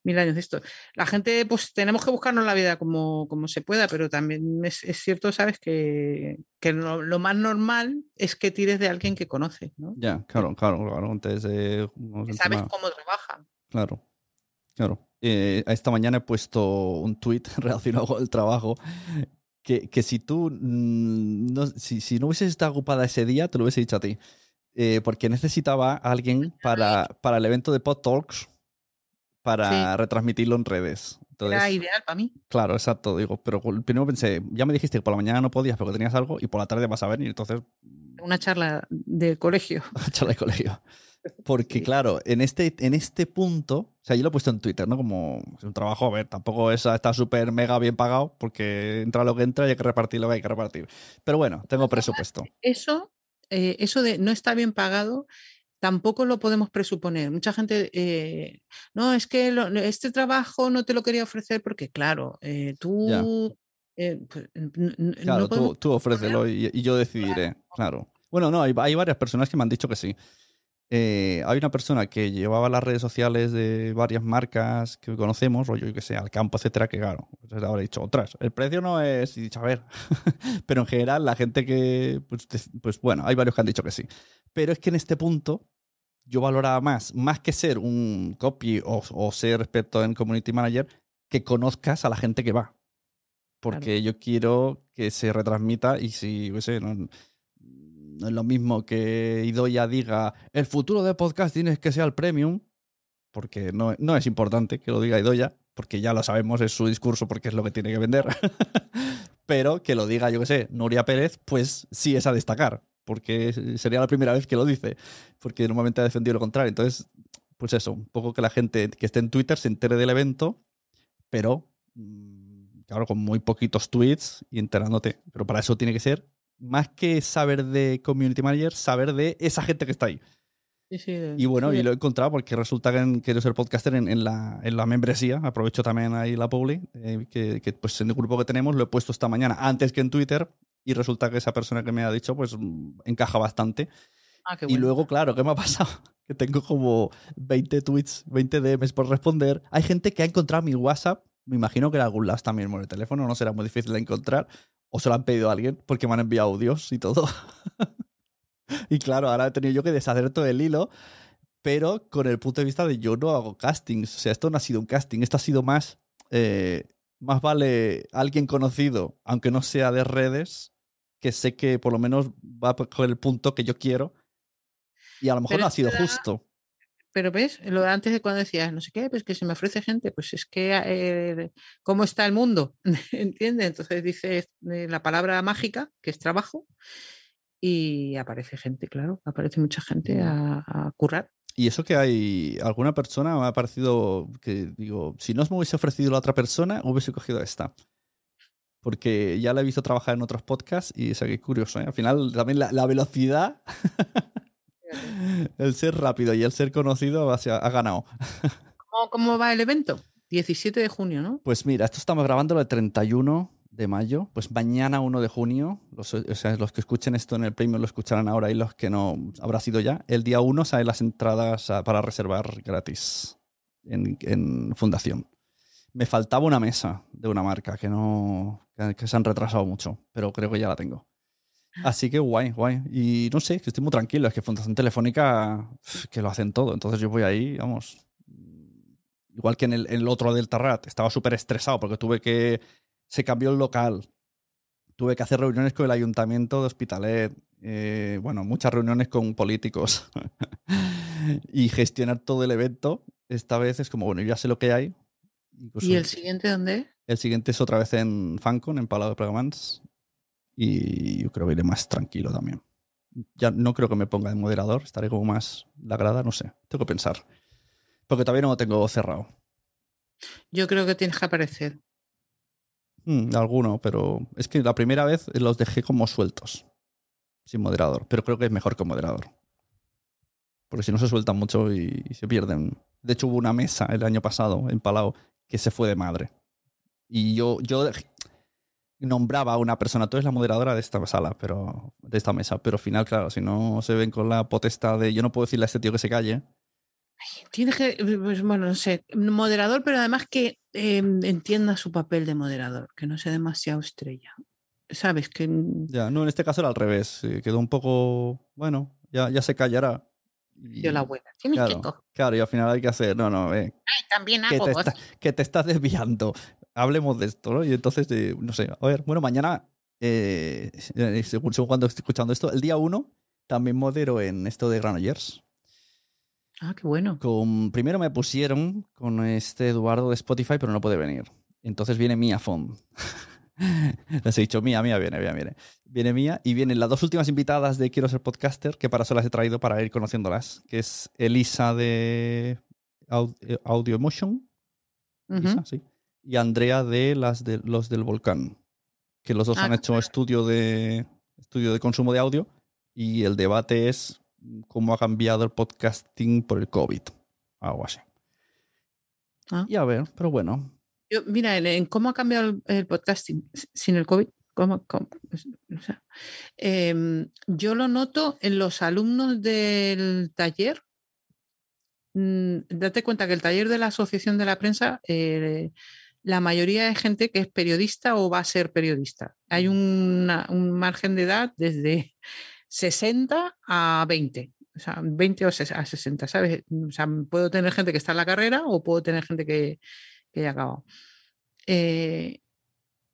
mil años de esto. La gente, pues tenemos que buscarnos la vida como, como se pueda, pero también es, es cierto, ¿sabes? Que, que lo, lo más normal es que tires de alguien que conoces, ¿no? Ya, claro, claro, claro. Entonces, eh, sabes tema- cómo trabaja. Claro, claro. Eh, esta mañana he puesto un tweet relacionado con el trabajo. Que, que si tú no, si, si no hubieses estado ocupada ese día, te lo hubiese dicho a ti. Eh, porque necesitaba a alguien para, para el evento de Pod Talks para retransmitirlo en redes. Entonces, Era ideal para mí. claro, exacto. Digo, pero primero pensé, ya me dijiste que por la mañana no podías porque tenías algo y por la tarde vas a venir. Entonces Una charla de colegio. charla de colegio. Porque, claro, en este, en este punto, o sea, yo lo he puesto en Twitter, ¿no? Como es un trabajo, a ver, tampoco es, está súper mega bien pagado, porque entra lo que entra y hay que repartir lo que hay que repartir. Pero bueno, tengo presupuesto. Eso, eh, eso de no está bien pagado, tampoco lo podemos presuponer. Mucha gente, eh, no, es que lo- este trabajo no te lo quería ofrecer porque, claro, eh, tú... eh, pues, Claro, no tú, tú ofrécelo y, y yo decidiré, claro. Bueno, no, hay, hay varias personas que me han dicho que sí. Eh, hay una persona que llevaba las redes sociales de varias marcas que conocemos, rollo, yo que sé, al campo, etcétera, que claro, pues habrá dicho, otras, el precio no es, y he dicho, a ver, pero en general la gente que, pues, pues bueno, hay varios que han dicho que sí. Pero es que en este punto yo valoraba más, más que ser un copy o, o ser experto en community manager, que conozcas a la gente que va. Porque yo quiero que se retransmita y si, yo sé, no, no es lo mismo que Idoya diga el futuro de podcast tienes que ser el premium, porque no, no es importante que lo diga Idoya, porque ya lo sabemos, es su discurso porque es lo que tiene que vender. Pero que lo diga, yo qué sé, Nuria Pérez, pues sí es a destacar, porque sería la primera vez que lo dice, porque normalmente ha defendido lo contrario. Entonces, pues eso, un poco que la gente que esté en Twitter se entere del evento, pero mm, claro, con muy poquitos tweets y enterándote. Pero para eso tiene que ser, más que saber de community manager, saber de esa gente que está ahí. Sí, sí, Y bueno, sí, y lo he encontrado porque resulta que quiero ser podcaster en, en la, en la membresía. Aprovecho también ahí la publi, eh, que, que, pues en el grupo que tenemos lo he puesto esta mañana antes que en Twitter. Y resulta que esa persona que me ha dicho, pues mm, encaja bastante. Ah, qué Y luego, claro, ¿qué me ha pasado? Que tengo como 20 tweets, 20 DMs por responder. Hay gente que ha encontrado mi WhatsApp. Me imagino que en algún lado también por el teléfono, no será muy difícil de encontrar. O se lo han pedido a alguien porque me han enviado audios y todo. y claro, ahora he tenido yo que deshacer todo el hilo, pero con el punto de vista de yo no hago castings. O sea, esto no ha sido un casting, esto ha sido más. eh, más vale alguien conocido, aunque no sea de redes, que sé que por lo menos va con el punto que yo quiero. Y a lo mejor Pero no ha sido justo. Pero ves, lo de antes de cuando decías, no sé qué, pues que se me ofrece gente, pues es que, eh, ¿cómo está el mundo? ¿Entiendes? Entonces dices eh, la palabra mágica, que es trabajo, y aparece gente, claro, aparece mucha gente a, a currar. Y eso que hay alguna persona me ha parecido que digo, si no me hubiese ofrecido la otra persona, hubiese cogido esta. Porque ya la he visto trabajar en otros podcasts y es que curioso, ¿eh? Al final también la, la velocidad, el ser rápido y el ser conocido ha, ha ganado. ¿Cómo, cómo va el evento? 17 de junio, ¿no? Pues mira, esto estamos grabando el 31 de mayo, pues mañana 1 de junio, los, o sea, los que escuchen esto en el premium lo escucharán ahora y los que no habrá sido ya. El día 1 salen las entradas para reservar gratis en, en Fundación. Me faltaba una mesa de una marca que no que se han retrasado mucho, pero creo que ya la tengo. Así que guay, guay. Y no sé, que estoy muy tranquilo. Es que Fundación Telefónica que lo hacen todo. Entonces yo voy ahí, vamos. Igual que en el, en el otro del Tarrat, estaba súper estresado porque tuve que. Se cambió el local. Tuve que hacer reuniones con el ayuntamiento de Hospitalet. eh, bueno, muchas reuniones con políticos. y gestionar todo el evento. Esta vez es como, bueno, yo ya sé lo que hay. Incluso ¿Y el siguiente dónde el siguiente es otra vez en Fancon, en Palau de Plegamans. Y yo creo que iré más tranquilo también. Ya no creo que me ponga de moderador, estaré como más la grada, no sé. Tengo que pensar. Porque todavía no lo tengo cerrado. Yo creo que tienes que aparecer. Mm, alguno, pero es que la primera vez los dejé como sueltos, sin moderador. Pero creo que es mejor con moderador. Porque si no se sueltan mucho y, y se pierden. De hecho, hubo una mesa el año pasado en Palau que se fue de madre. Y yo, yo nombraba a una persona, tú eres la moderadora de esta sala, pero de esta mesa, pero al final, claro, si no se ven con la potestad de yo no puedo decirle a este tío que se calle. Tienes que, pues, bueno, no sé, moderador, pero además que eh, entienda su papel de moderador, que no sea demasiado estrella. ¿Sabes? Que Ya, no, en este caso era al revés, eh, quedó un poco, bueno, ya, ya se callará. Y- dio la buena. Tienes que Claro, coger. claro, y al final hay que hacer, no, no, eh, Ay, también que hago te, voz. está- que te estás desviando. Hablemos de esto, ¿no? Y entonces, eh, no sé, a ver, bueno, mañana, eh, eh, según, según cuando estoy escuchando esto, el día 1 también modero en esto de Granollers. Ah, qué bueno. Con, primero me pusieron con este Eduardo de Spotify, pero no puede venir. Entonces viene Mía Fon. Les he dicho, Mía, Mía, viene, viene, viene. Viene Mía y vienen las dos últimas invitadas de Quiero ser podcaster, que para eso las he traído para ir conociéndolas, que es Elisa de eh, Audio Emotion. Elisa, sí, y Andrea de las de los del volcán, que los dos Ah, han hecho estudio de estudio de consumo de audio y el debate es cómo ha cambiado el podcasting por el COVID, algo así. Ah. Y a ver, pero bueno, Yo, mira, en, cómo ha cambiado el, el podcasting sin el COVID, cómo- cómo- pues, o sea, em, yo lo noto en los alumnos del taller. Mm, date cuenta que el taller de la Asociación de la Prensa, eh, la mayoría de gente que es periodista o va a ser periodista. Hay una- un margen de edad desde 60 a 20. O sea, 20 o ses- a 60, ¿sabes? O sea, puedo tener gente que está en la carrera o puedo tener gente que, que ya ha acabado. Eh,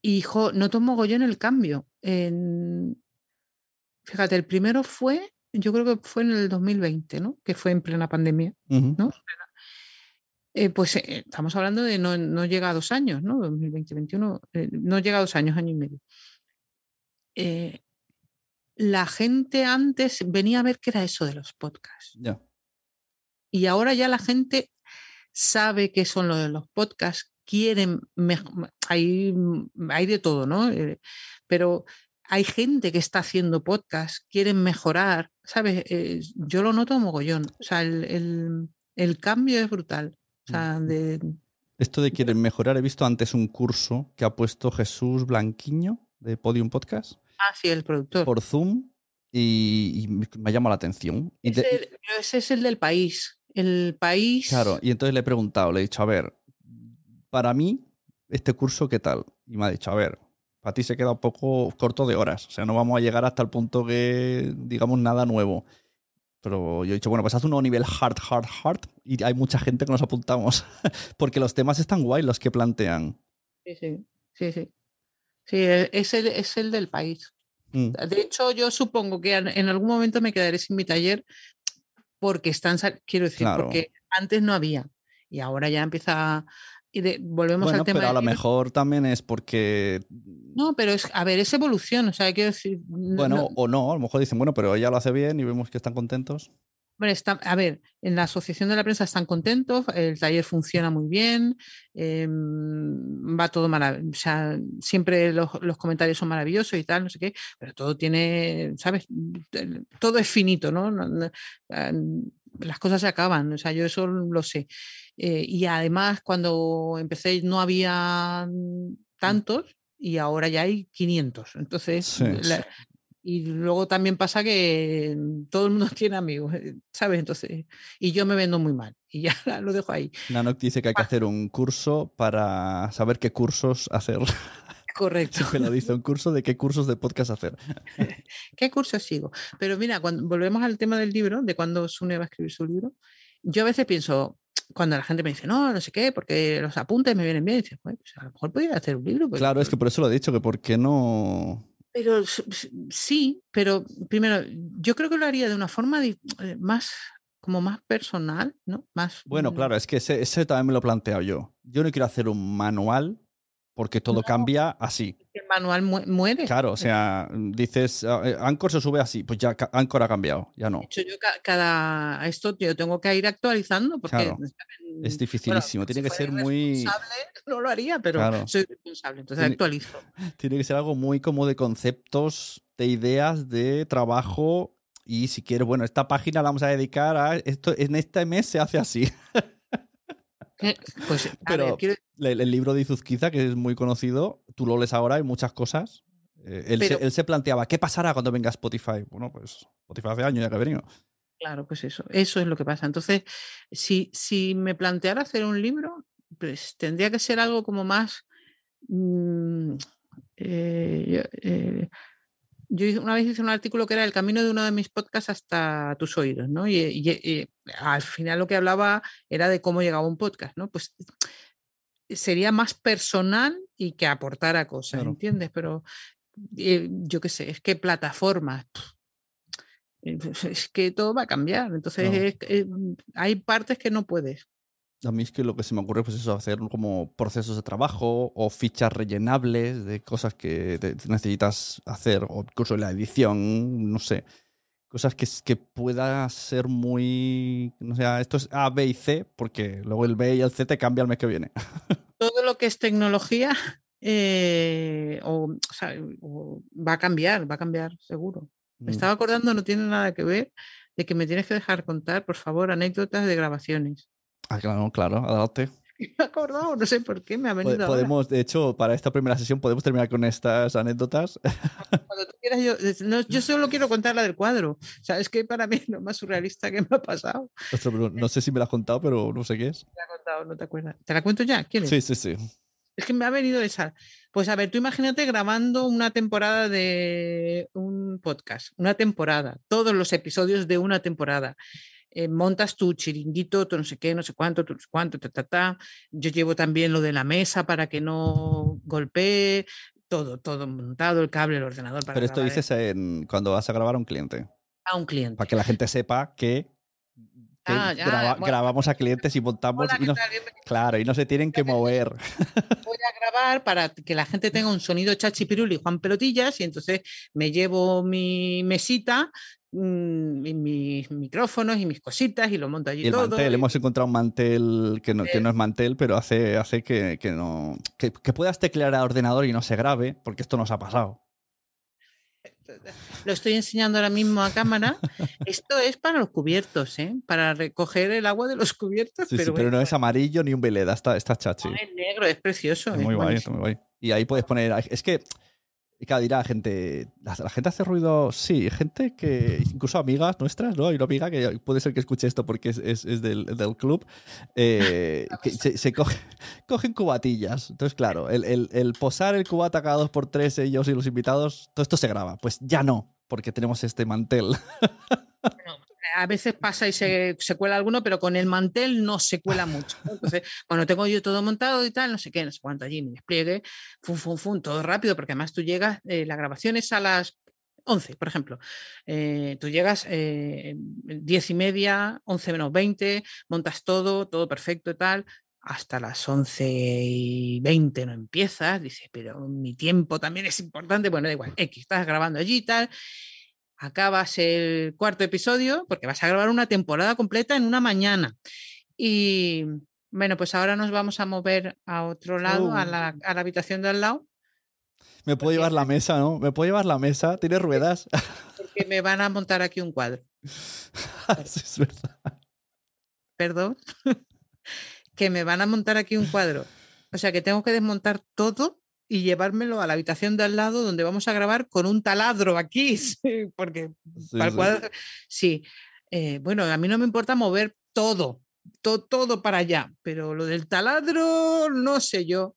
y jo, noto mogollón el cambio. En- fíjate, el primero fue, yo creo que fue en el 2020, ¿no? Que fue en plena pandemia, ¿no? Eh, pues eh, estamos hablando de no, no llega a dos años, ¿no? 2020, 2021, eh, no llega a dos años, año y medio. Eh, la gente antes venía a ver qué era eso de los podcasts. ya. Y ahora ya la gente sabe qué son lo de los podcasts, quieren, mej- hay, hay de todo, ¿no? Pero hay gente que está haciendo podcasts, quieren mejorar, ¿sabes? Yo lo noto mogollón. O sea, el, el- el cambio es brutal. O sea, de, Esto de quieren mejorar, he visto antes un curso que ha puesto Jesús Blanquiño de Podium Podcast ah, sí, el productor. por Zoom y, y me llama la atención. Ese, pero ese es el del país. El país. Claro, y entonces le he preguntado, le he dicho, a ver, para mí, este curso, ¿qué tal? Y me ha dicho, a ver, para ti se queda un poco corto de horas, o sea, no vamos a llegar hasta el punto que digamos nada nuevo. Pero yo he dicho, bueno, pues haz uno nivel hard, hard, hard, y hay mucha gente que nos apuntamos, porque los temas están guay los que plantean. Sí, sí, sí, sí. Sí, e- es el, es el del país. Mm, De hecho, yo supongo que en algún momento me quedaré sin mi taller porque están, quiero decir, Claro. porque antes no había y ahora ya empieza. Y de- volvemos Bueno, al tema. pero a lo mejor también es porque, No, pero es, a ver, es evolución, o sea, quiero decir. no- bueno, no- o no, a lo mejor dicen, bueno, pero ella lo hace bien y vemos que están contentos. Bueno, está, a ver, en la Asociación de la Prensa están contentos, el taller funciona muy bien, em, va todo maravilloso, o sea, siempre los, los comentarios son maravillosos y tal, no sé qué, pero todo tiene, ¿sabes? Todo es finito, ¿no? No- no- ah, Las cosas se acaban, o sea, yo eso lo sé. Eh, y además, cuando empecé no había tantos y ahora ya hay 500. Entonces, Sí. la- y luego también pasa que todo el mundo tiene amigos, eh, ¿sabes? Entonces, y yo me vendo muy mal y ya lo dejo ahí. Nanok dice que hay que hacer un curso para saber qué cursos hacer. Correcto. Siempre lo dice, un curso de qué cursos de podcast hacer. ¿Qué curso sigo? Pero mira, cuando volvemos al tema del libro, de cuando Sune va a escribir su libro, yo a veces pienso, cuando la gente me dice, no, no sé qué, porque los apuntes me vienen bien, y "Bueno, pues a lo mejor podría hacer un libro. pues, Claro, es que por eso lo he dicho, que por qué no... Pero sí, pero primero, yo creo que lo haría de una forma eh, más, como más personal, ¿no? Más. Bueno, mm, claro, es que ese, ese también me lo he planteado yo. Yo no quiero hacer un manual porque todo No. cambia así. El manual mu- muere. Claro, o sea, dices, eh, Anchor se sube así, pues ya Anchor ha cambiado, ya no. De hecho, yo ca- cada esto yo tengo que ir actualizando porque Claro. Es Bueno, dificilísimo, tiene si que ser muy... No lo haría, pero Claro. soy responsable, entonces Tiene- actualizo. Tiene que ser algo muy como de conceptos, de ideas, de trabajo. Y si quieres, bueno, esta página la vamos a dedicar a esto. En este mes se hace así. Eh, Pues, a Pero- ver, quiero- El, el libro de Izuzquiza, que es muy conocido, tú lo lees ahora, hay muchas cosas. Eh, él, Pero- se, él se planteaba, ¿qué pasará cuando venga Spotify? Bueno, pues Spotify hace años ya que ha venido. Claro, pues eso, eso es lo que pasa. Entonces, si, si me planteara hacer un libro, pues tendría que ser algo como más... mm, eh, eh, yo una vez hice un artículo que era el camino de uno de mis podcasts hasta tus oídos, ¿no? Y, y- y al final lo que hablaba era de cómo llegaba un podcast, ¿no? Pues sería más personal y que aportara cosas, Claro. ¿entiendes? Pero eh, yo qué sé, es que plataformas, eh, es que todo va a cambiar. Entonces, Claro. es que, eh, hay partes que no puedes. A mí es que lo que se me ocurre pues eso, hacer como procesos de trabajo o fichas rellenables de cosas que te- necesitas hacer o incluso la edición, no sé. Cosas que, que pueda ser muy... No sé, esto es A, B y C, porque luego el B y el C te cambia el mes que viene. Todo lo que es tecnología eh, o, o sea, o va a cambiar, va a cambiar, seguro. Me Mm. estaba acordando, no tiene nada que ver, de que me tienes que dejar contar, por favor, anécdotas de grabaciones. Ah, claro, claro, adelante. Me he acordado, no sé por qué, me ha venido ahora. Podemos, de hecho, para esta primera sesión podemos terminar con estas anécdotas. Cuando tú quieras, yo, no, yo solo quiero contar la del cuadro. O sea, es que para mí es lo más surrealista que me ha pasado. Ostras, pero no sé si me la has contado, pero no sé qué es. Te la he contado, no te acuerdas. ¿Te la cuento ya? ¿Quieres? Sí, sí, sí. Es que me ha venido esa. Pues a ver, tú imagínate grabando una temporada de un podcast, una temporada, todos los episodios de una temporada. Eh, montas tu chiringuito, tu no sé qué, no sé cuánto, tu no sé cuánto, ta, ta, ta. Yo llevo también lo de la mesa para que no golpee, todo, todo montado, el cable, el ordenador para Pero esto grabar dices en, cuando vas a grabar a un cliente. a un cliente. Para que la gente sepa que, Ah, ya, graba- bueno. grabamos a clientes y montamos. Hola, y ¿qué no, tal? Claro, y no se tienen que mover. voy a grabar para que la gente tenga un sonido chachipiruli Juan Pelotillas y entonces me llevo mi mesita, y mis micrófonos y mis cositas y lo monto allí Y el todo. mantel, hemos encontrado un mantel que no, que Eh. no es mantel, pero hace, hace que, que no. Que, que puedas teclear al ordenador y no se grabe, porque esto nos ha pasado. Lo estoy enseñando ahora mismo a cámara. Esto es para los cubiertos, ¿eh? para recoger el agua de los cubiertos. Sí, sí, pero, pero no es amarillo ni un veleda, está, está chachi. no es negro, es precioso. Es muy guay, muy guay. Y ahí puedes poner. Es que. Claro, dirá la gente. La, la gente hace ruido. Sí, gente que. Incluso amigas nuestras, ¿no? Hay una amiga que puede ser que escuche esto porque es, es- es del, del club. eh, que se, se coge- cogen cubatillas. Entonces, claro, el, el- el posar el cubata cada dos por tres, ellos y los invitados, todo esto se graba. Pues ya no, porque tenemos este mantel. a veces pasa y se, se cuela alguno, pero con el mantel no se cuela mucho. ¿no? Entonces, cuando tengo yo todo montado y tal, no sé qué, no sé cuánto allí, mi despliegue, fum, fum, fum, todo rápido, porque además tú llegas, eh, la grabación es a las 11, por ejemplo. Eh, tú llegas eh, 10 y media, 11 menos 20, montas todo, todo perfecto y tal. Hasta las 11 y 20 no empiezas, dices, pero mi tiempo también es importante. Bueno, da igual, X, estás grabando allí y tal acabas el cuarto episodio, porque vas a grabar una temporada completa en una mañana. Y bueno, pues ahora nos vamos a mover a otro lado, a, Oh. la, a la habitación de al lado, Me puedo llevar la mesa, ¿no? Me puedo llevar la mesa. ¿Tiene ruedas? porque me van a montar aquí un cuadro. Sí, es verdad. Perdón. que me van a montar aquí un cuadro. O sea que tengo que desmontar todo y llevármelo a la habitación de al lado donde vamos a grabar con un taladro aquí, sí, porque Sí, para sí. cuadro, sí. Eh, bueno, a mí no me importa mover todo, to- todo para allá, pero lo del taladro, no sé yo.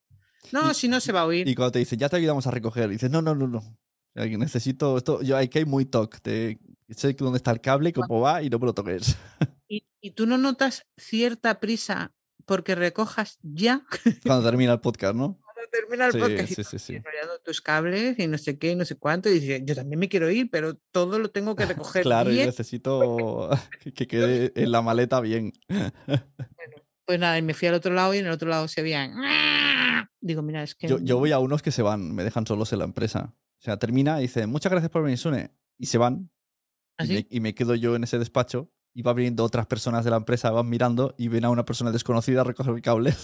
No, Y- si no se va a oír. Y cuando te dicen, ya te ayudamos a recoger, dices, no, no, no, no. Que necesito esto. Yo hay muy toque. Te, sé dónde está el cable cómo va y no me lo toques. ¿Y, y tú no notas cierta prisa porque recojas ya Cuando termina el podcast, ¿no? Termina el Sí, podcast? y sí, sí, enrollando tus cables y no sé qué, y no sé cuánto. Y dices, yo también me quiero ir, pero todo lo tengo que recoger Claro, y bien. necesito que- que quede en la maleta bien. Pues nada, y me fui al otro lado y en el otro lado se veían. Digo, mira, es que. Yo, yo voy a unos que se van, me dejan solos en la empresa. O sea, termina y dice, muchas gracias por venir, Sune. Y se van. ¿Ah, y, me, y me quedo yo en ese despacho. Y va viniendo otras personas de la empresa, van mirando y ven a una persona desconocida a recoger el cable.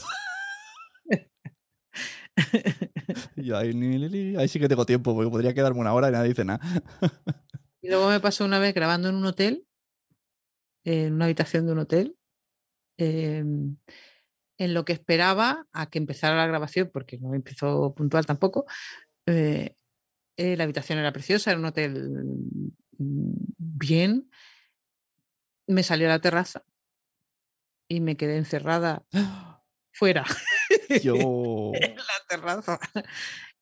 y yo ahí, ni, ni, ahí sí que tengo tiempo, porque podría quedarme una hora y nadie dice nada. Y luego me pasó una vez grabando en un hotel, en una habitación de un hotel. em, en lo que esperaba a que empezara la grabación, porque no empezó puntual tampoco. eh, eh, la habitación era preciosa, era un hotel mm, bien. Me salí a la terraza y me quedé encerrada fuera Yo. en la terraza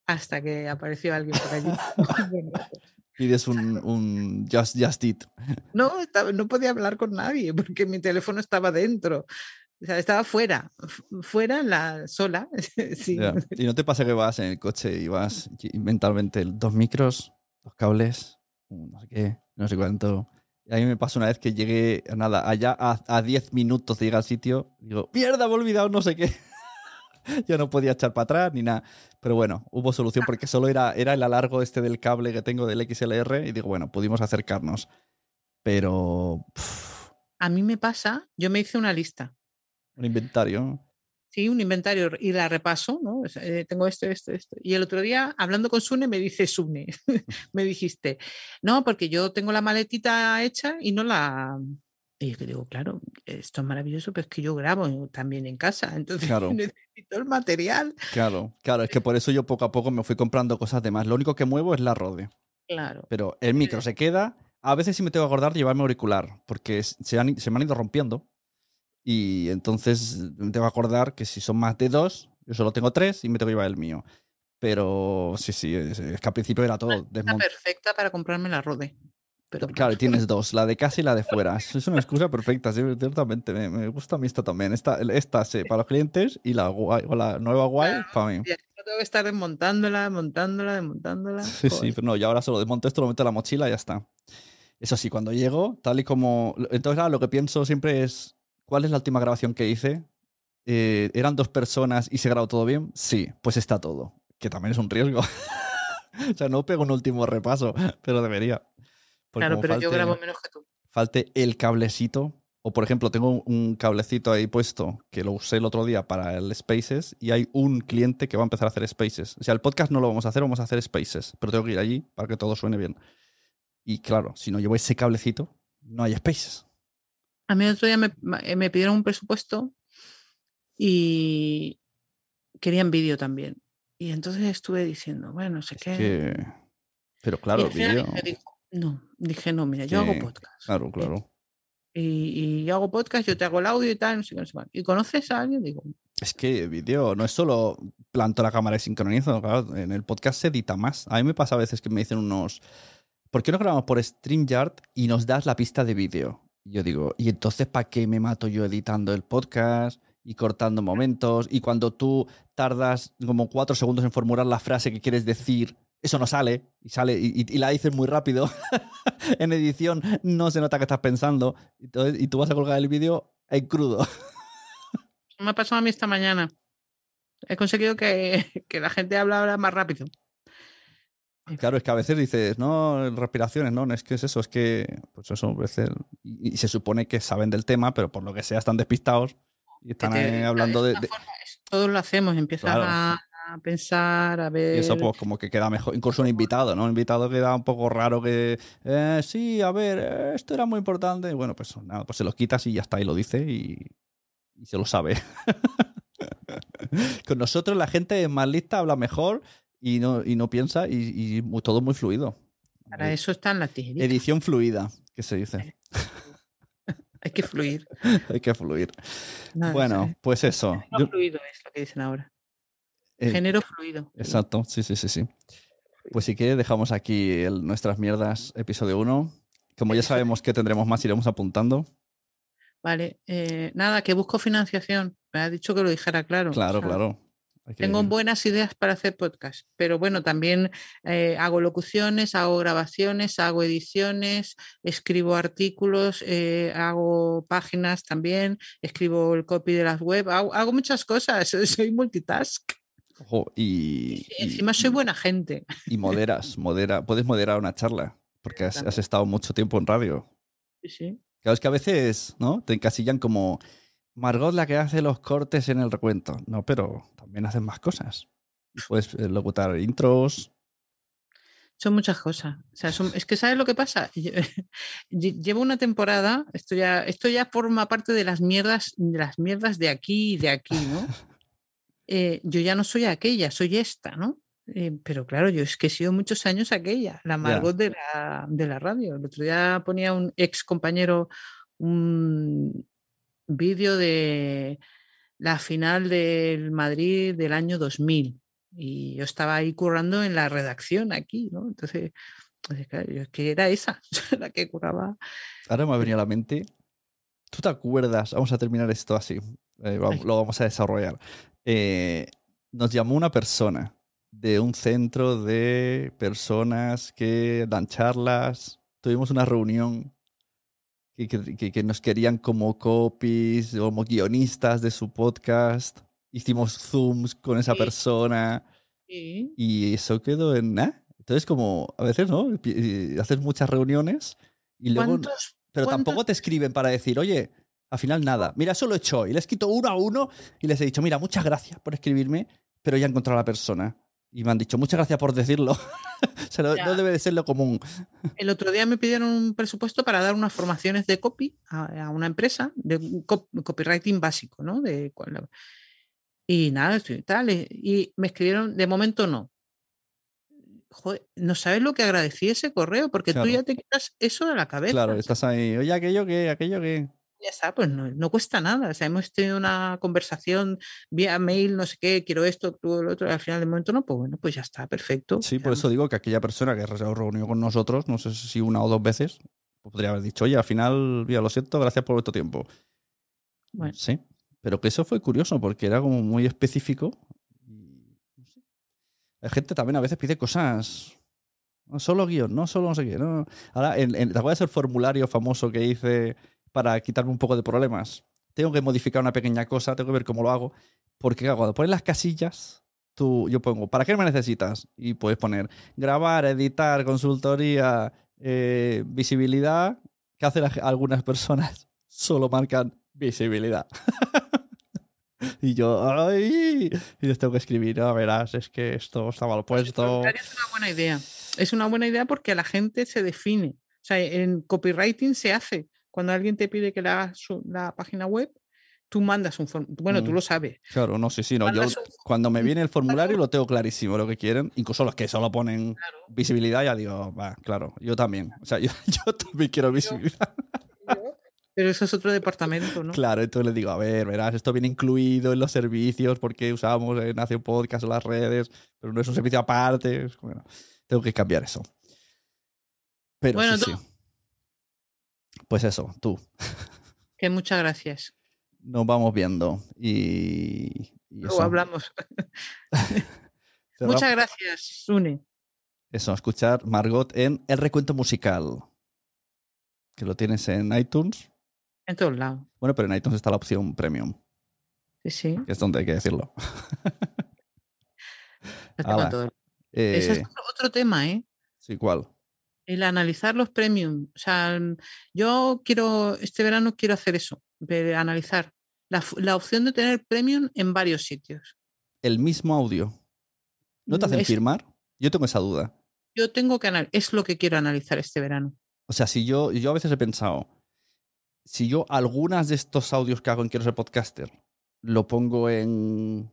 hasta que apareció alguien por allí. Pides un, un Just, just Eat. no, estaba- no podía hablar con nadie porque mi teléfono estaba dentro. O sea, estaba fuera, fuera la sola. sí. Y no te pasa que vas en el coche y vas mentalmente dos micros, dos cables, no sé qué, no sé cuánto. Y a mí me pasó una vez que llegué, nada, allá a, a 10 minutos de llegar al sitio, digo, mierda, me he olvidado no sé qué. Yo no podía echar para atrás ni nada. Pero bueno, hubo solución porque solo era, era el alargo este del cable que tengo del XLR y digo, bueno, pudimos acercarnos. Pero... pff, A mí me pasa, yo me hice una lista, un inventario. sí, un inventario y la repaso, ¿no? Eh, tengo esto, esto, esto. Y el otro día, hablando con Sune, me dice Sune, me dijiste, no, porque yo tengo la maletita hecha y no la... Y yo digo, claro, esto es maravilloso, pero es que yo grabo también en casa, entonces Claro. necesito el material. Claro, claro, es que por eso yo poco a poco me fui comprando cosas de más. Lo único que muevo es la rode. Claro. Pero el micro se queda. A veces sí me tengo que acordar de llevarme auricular, porque se, han- se me han ido rompiendo. Y entonces me tengo que acordar que si son más de dos, yo solo tengo tres y me tengo que llevar el mío. Pero sí, sí, es, que al principio era todo Está perfecta para comprarme la Rode. Pero Claro, tienes dos, la de casa y la de fuera. Es una excusa perfecta, sí, ciertamente. Me, me gusta a mí esta también. Esta, esta sí, para los clientes y la, guay, o la nueva guay para mí. Y así no tengo que estar desmontándola, desmontándola, desmontándola. Sí, sí, pero no, yo ahora solo desmonto esto, lo meto en la mochila y ya está. Eso sí, cuando llego, tal y como... Entonces, ahora lo que pienso siempre es, ¿cuál es la última grabación que hice? Eh, ¿Eran dos personas y se grabó todo bien? Sí, pues está todo, que también es un riesgo. o sea, no pego un último repaso, pero debería. Claro, pero yo grabo menos que tú. falte el cablecito. O por ejemplo, tengo un cablecito ahí puesto que lo usé el otro día para el Spaces y hay un cliente que va a empezar a hacer Spaces. O sea, el podcast no lo vamos a hacer, vamos a hacer Spaces, pero tengo que ir allí para que todo suene bien. Y claro, si no llevo ese cablecito, no hay Spaces. A mí el otro día me, eh, me pidieron un presupuesto y querían vídeo también. Y entonces estuve diciendo, bueno, no sé Es qué. que- Pero claro, vídeo. No, dije, no, mira, yo hago podcast. Claro, claro. Y, y yo hago podcast, yo te hago el audio y tal, no sé qué, no sé cuánto. ¿Y conoces a alguien? Digo, Es que vídeo no es solo planto la cámara y sincronizo, claro, en el podcast se edita más. A mí me pasa a veces que me dicen unos, ¿por qué no grabamos por StreamYard y nos das la pista de vídeo? Y yo digo, ¿y entonces para qué me mato yo editando el podcast y cortando momentos? Y cuando tú tardas como cuatro segundos en formular la frase que quieres decir, eso no sale y sale y, y- la dices muy rápido. en edición no se nota que estás pensando Entonces- y tú vas a colgar el vídeo en crudo. me ha pasado a mí esta mañana. He conseguido que, que la gente habla ahora más rápido. Claro, es que a veces dices, no, respiraciones, no, no es que es eso, es que, pues eso, a veces, y, y se supone que saben del tema, pero por lo que sea están despistados y están te- hablando de, de- Todos lo hacemos, empiezan Claro. a, a pensar, a ver. y eso pues como que queda mejor, incluso un invitado, ¿no? Un invitado queda un poco raro que, "Eh, sí, a ver, eh, esto era muy importante, y bueno, pues nada, pues se lo quitas y ya está, y lo dice y, y se lo sabe. Con nosotros la gente es más lista, habla mejor y no, y no piensa y, y todo muy fluido. Para eso están las tijeritas. Edición fluida, que se dice. Hay que fluir. Hay que fluir. Bueno, pues eso. Yo- fluido es lo que dicen ahora. Eh, Género fluido. exacto, sí, sí, sí, sí. Pues si quieres, dejamos aquí el- nuestras mierdas, episodio 1. Como ya sabemos que tendremos más, iremos apuntando. Vale. eh, nada, que busco financiación. Me ha dicho que lo dijera claro. Claro, o sea, claro. Que- Tengo buenas ideas para hacer podcast, pero bueno, también eh, hago locuciones, hago grabaciones, hago ediciones, escribo artículos, eh, hago páginas también, escribo el copy de las web, hago, hago muchas cosas, soy multitask. Ojo, y, y- Encima soy buena gente. y moderas, modera, puedes moderar una charla, porque has, has estado mucho tiempo en radio. Sí, sí. Claro, es que a veces, ¿no? Te encasillan como Margot la que hace los cortes en el recuento. No, pero también hacen más cosas. Puedes eh, locutar intros. Son muchas cosas. O sea, son- es que ¿sabes lo que pasa? Lle- Llevo una temporada, esto ya, esto ya forma parte de las mierdas, de las mierdas de aquí y de aquí, ¿no? Eh, yo ya no soy aquella, soy esta, ¿no? Eh, pero claro, yo es que he sido muchos años aquella, la Margot de la, de la radio. El otro día ponía un ex compañero un vídeo de la final del Madrid del año 2000 y yo estaba ahí currando en la redacción aquí, ¿no? Entonces, pues, claro, yo es que era esa, la que curraba. Ahora me ha venido a la mente. ¿Tú te acuerdas? Vamos a terminar esto así. eh, lo vamos a desarrollar. Eh, nos llamó una persona de un centro de personas que dan charlas. Tuvimos una reunión que, que- que- nos querían como copies, como guionistas de su podcast. Hicimos zooms con esa Sí. persona. Sí. Y eso quedó en nada. Entonces, como a veces, ¿no? Pi- Haces muchas reuniones y luego. ¿Cuántos, Pero cuántos- tampoco te escriben para decir, oye, al final nada. Mira, eso lo he hecho. Y les quito uno a uno y les he dicho, mira, muchas gracias por escribirme, pero ya he encontrado a la persona. Y me han dicho, muchas gracias por decirlo. o sea, no, debe de ser lo común. El otro día me pidieron un presupuesto para dar unas formaciones de copy a, a una empresa, de copywriting básico, ¿no? De, y nada, esto y tal. eh, Y me escribieron, de momento no. Joder, no sabes lo que agradecí ese correo, porque Claro. tú ya te quitas eso de la cabeza. Claro, estás ahí, oye, aquello que, aquello que. Ya está, pues no, no cuesta nada. O sea, hemos tenido una conversación vía mail, no sé qué, quiero esto, tú lo otro, y al final de momento no, pues bueno, pues ya está, perfecto. Sí, por eso digo que aquella persona que se reunió con nosotros, no sé si una o dos veces, podría haber dicho, oye, al final, mira, lo siento, gracias por vuestro tiempo. Bueno. Sí, pero que eso fue curioso porque era como muy específico. Hay gente también a veces pide cosas. No solo guion, no solo no sé qué. No. Ahora, en, en- ¿te acuerdas el formulario famoso que hice para quitarme un poco de problemas? Tengo que modificar una pequeña cosa, tengo que ver cómo lo hago. Porque cuando pones las casillas, tú, yo pongo, ¿para qué me necesitas? Y puedes poner grabar, editar, consultoría, eh, visibilidad. ¿Qué hacen algunas personas? Solo marcan visibilidad. y yo, ¡ay! Y les tengo que escribir, no, verás, es que esto está mal el puesto. es una buena idea. Es una buena idea porque la gente se define. O sea, en copywriting se hace. Cuando alguien te pide que le hagas su- la página web, tú mandas un formulario. Bueno, tú Mm. lo sabes. Claro, no, sí, sí, no. Yo un cuando me viene el formulario lo tengo clarísimo lo que quieren. Incluso los que solo ponen Claro. visibilidad, ya digo, va, claro, yo también. O sea, yo, yo también quiero visibilidad. Pero eso es otro departamento, ¿no? Claro, entonces les digo, a ver, verás, esto viene incluido en los servicios porque usamos en Hace Podcast o las redes, pero no es un servicio aparte. Bueno, tengo que cambiar eso. Pero Bueno, sí, sí. Pues eso, tú. Que muchas gracias. Nos vamos viendo y, y Luego hablamos. Muchas gracias, Sune. Eso, escuchar Margot en El Recuento Musical. Que lo tienes en iTunes. En todos lados. Bueno, pero en iTunes está la opción premium, Sí, sí. que es donde hay que decirlo. cuento. Eh, Ese es otro, otro tema, ¿eh? Sí, ¿cuál? El analizar los premium. O sea, mm, yo quiero, este verano quiero hacer eso, de analizar la, la opción de tener premium en varios sitios. El mismo audio. ¿No te hacen Es- firmar? Yo tengo esa duda. Yo tengo que analizar, es lo que quiero analizar este verano. O sea, si yo, yo a veces he pensado, si yo algunas de estos audios que hago en Quiero ser podcaster lo pongo en,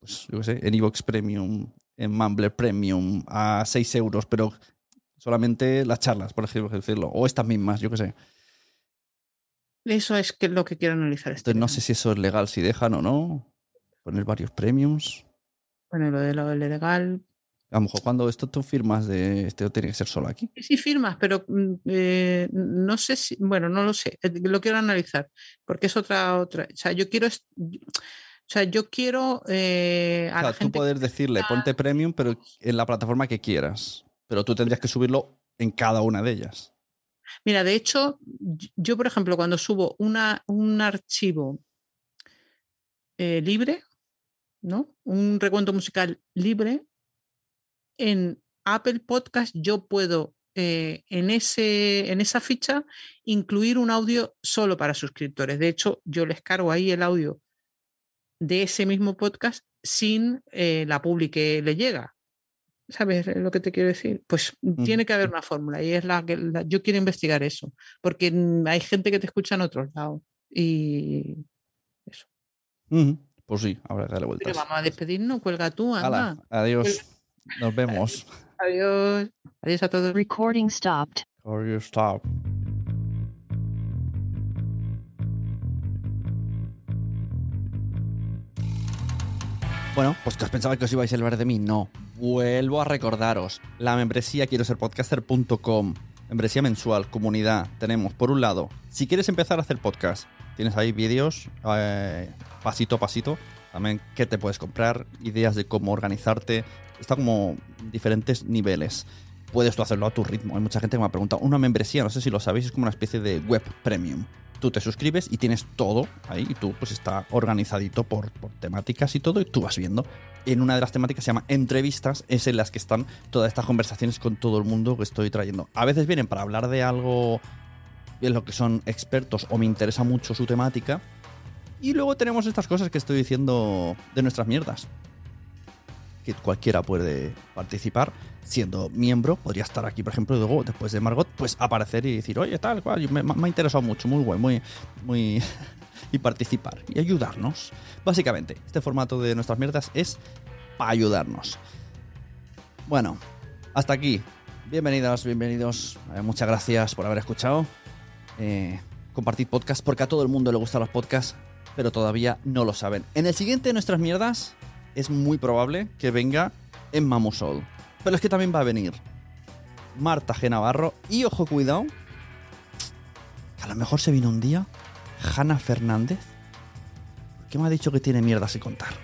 pues, yo qué sé, en Evox Premium, en Mumbler Premium a 6 euros, pero solamente las charlas, por ejemplo, decirlo, o estas mismas, yo qué sé. Eso es que, lo que quiero analizar este Entonces no sé si eso es legal, si dejan o no. Poner varios premiums. Bueno, lo de lo legal. A lo mejor cuando esto tú firmas de este tiene que ser solo aquí. Sí, firmas, pero mm, eh, no sé si, bueno, no lo sé, eh, lo quiero analizar, porque es otra, otra, o sea, yo quiero, o sea, yo quiero eh, a la Claro, tú gente poder decirle ponte premium, pero en la plataforma que quieras. Pero tú tendrías que subirlo en cada una de ellas. Mira, de hecho, yo, por ejemplo, cuando subo una, un archivo eh, libre, ¿no? Un recuento musical libre, en Apple Podcast yo puedo eh, en, ese, en esa ficha incluir un audio solo para suscriptores. De hecho, yo les cargo ahí el audio de ese mismo podcast sin eh, la publi que le llega. ¿Sabes lo que te quiero decir? Pues tiene que haber una fórmula y es la que yo quiero investigar eso, porque hay gente que te escucha en otros lados y eso. Pues sí, que darle vueltas. Pero vamos a despedirnos, cuelga tú, anda. adiós. Nos vemos. Adiós. Adiós a todos. Recording stopped. Recording stopped. Bueno, pues que os pensaba que os ibais a hablar de mí. No. Vuelvo a recordaros. La membresía quiero ser podcaster.com. Membresía mensual, comunidad. Tenemos, por un lado, si quieres empezar a hacer podcast, tienes ahí vídeos eh, pasito a pasito. También qué te puedes comprar, ideas de cómo organizarte. Está como diferentes niveles. Puedes tú hacerlo a tu ritmo. Hay mucha gente que me ha preguntado. Una membresía, no sé si lo sabéis, es como una especie de web premium tú te suscribes y tienes todo ahí y tú pues está organizadito por, temáticas y todo y tú vas viendo. En una de las temáticas se llama entrevistas, es en las que están todas estas conversaciones con todo el mundo que estoy trayendo. A veces vienen para hablar de algo en lo que son expertos o me interesa mucho su temática. Y luego tenemos estas cosas que estoy diciendo de nuestras mierdas que cualquiera puede participar siendo miembro. Podría estar aquí, por ejemplo, luego, después de Margot, pues aparecer y decir, oye, tal cual, me, ha interesado mucho, muy bueno, muy, muy. y participar y ayudarnos. Básicamente, este formato de nuestras mierdas es para ayudarnos. Bueno, hasta aquí. Bienvenidas, bienvenidos. Eh, muchas gracias por haber escuchado. Eh, compartid podcast porque a todo el mundo le gustan los podcasts, pero todavía no lo saben. En el siguiente de nuestras mierdas es muy probable que venga en Mamusol. Pero es que también va a venir Marta G. Navarro y, ojo, cuidado, a lo mejor se viene un día Hanna Fernández, que me ha dicho que tiene mierdas y contar.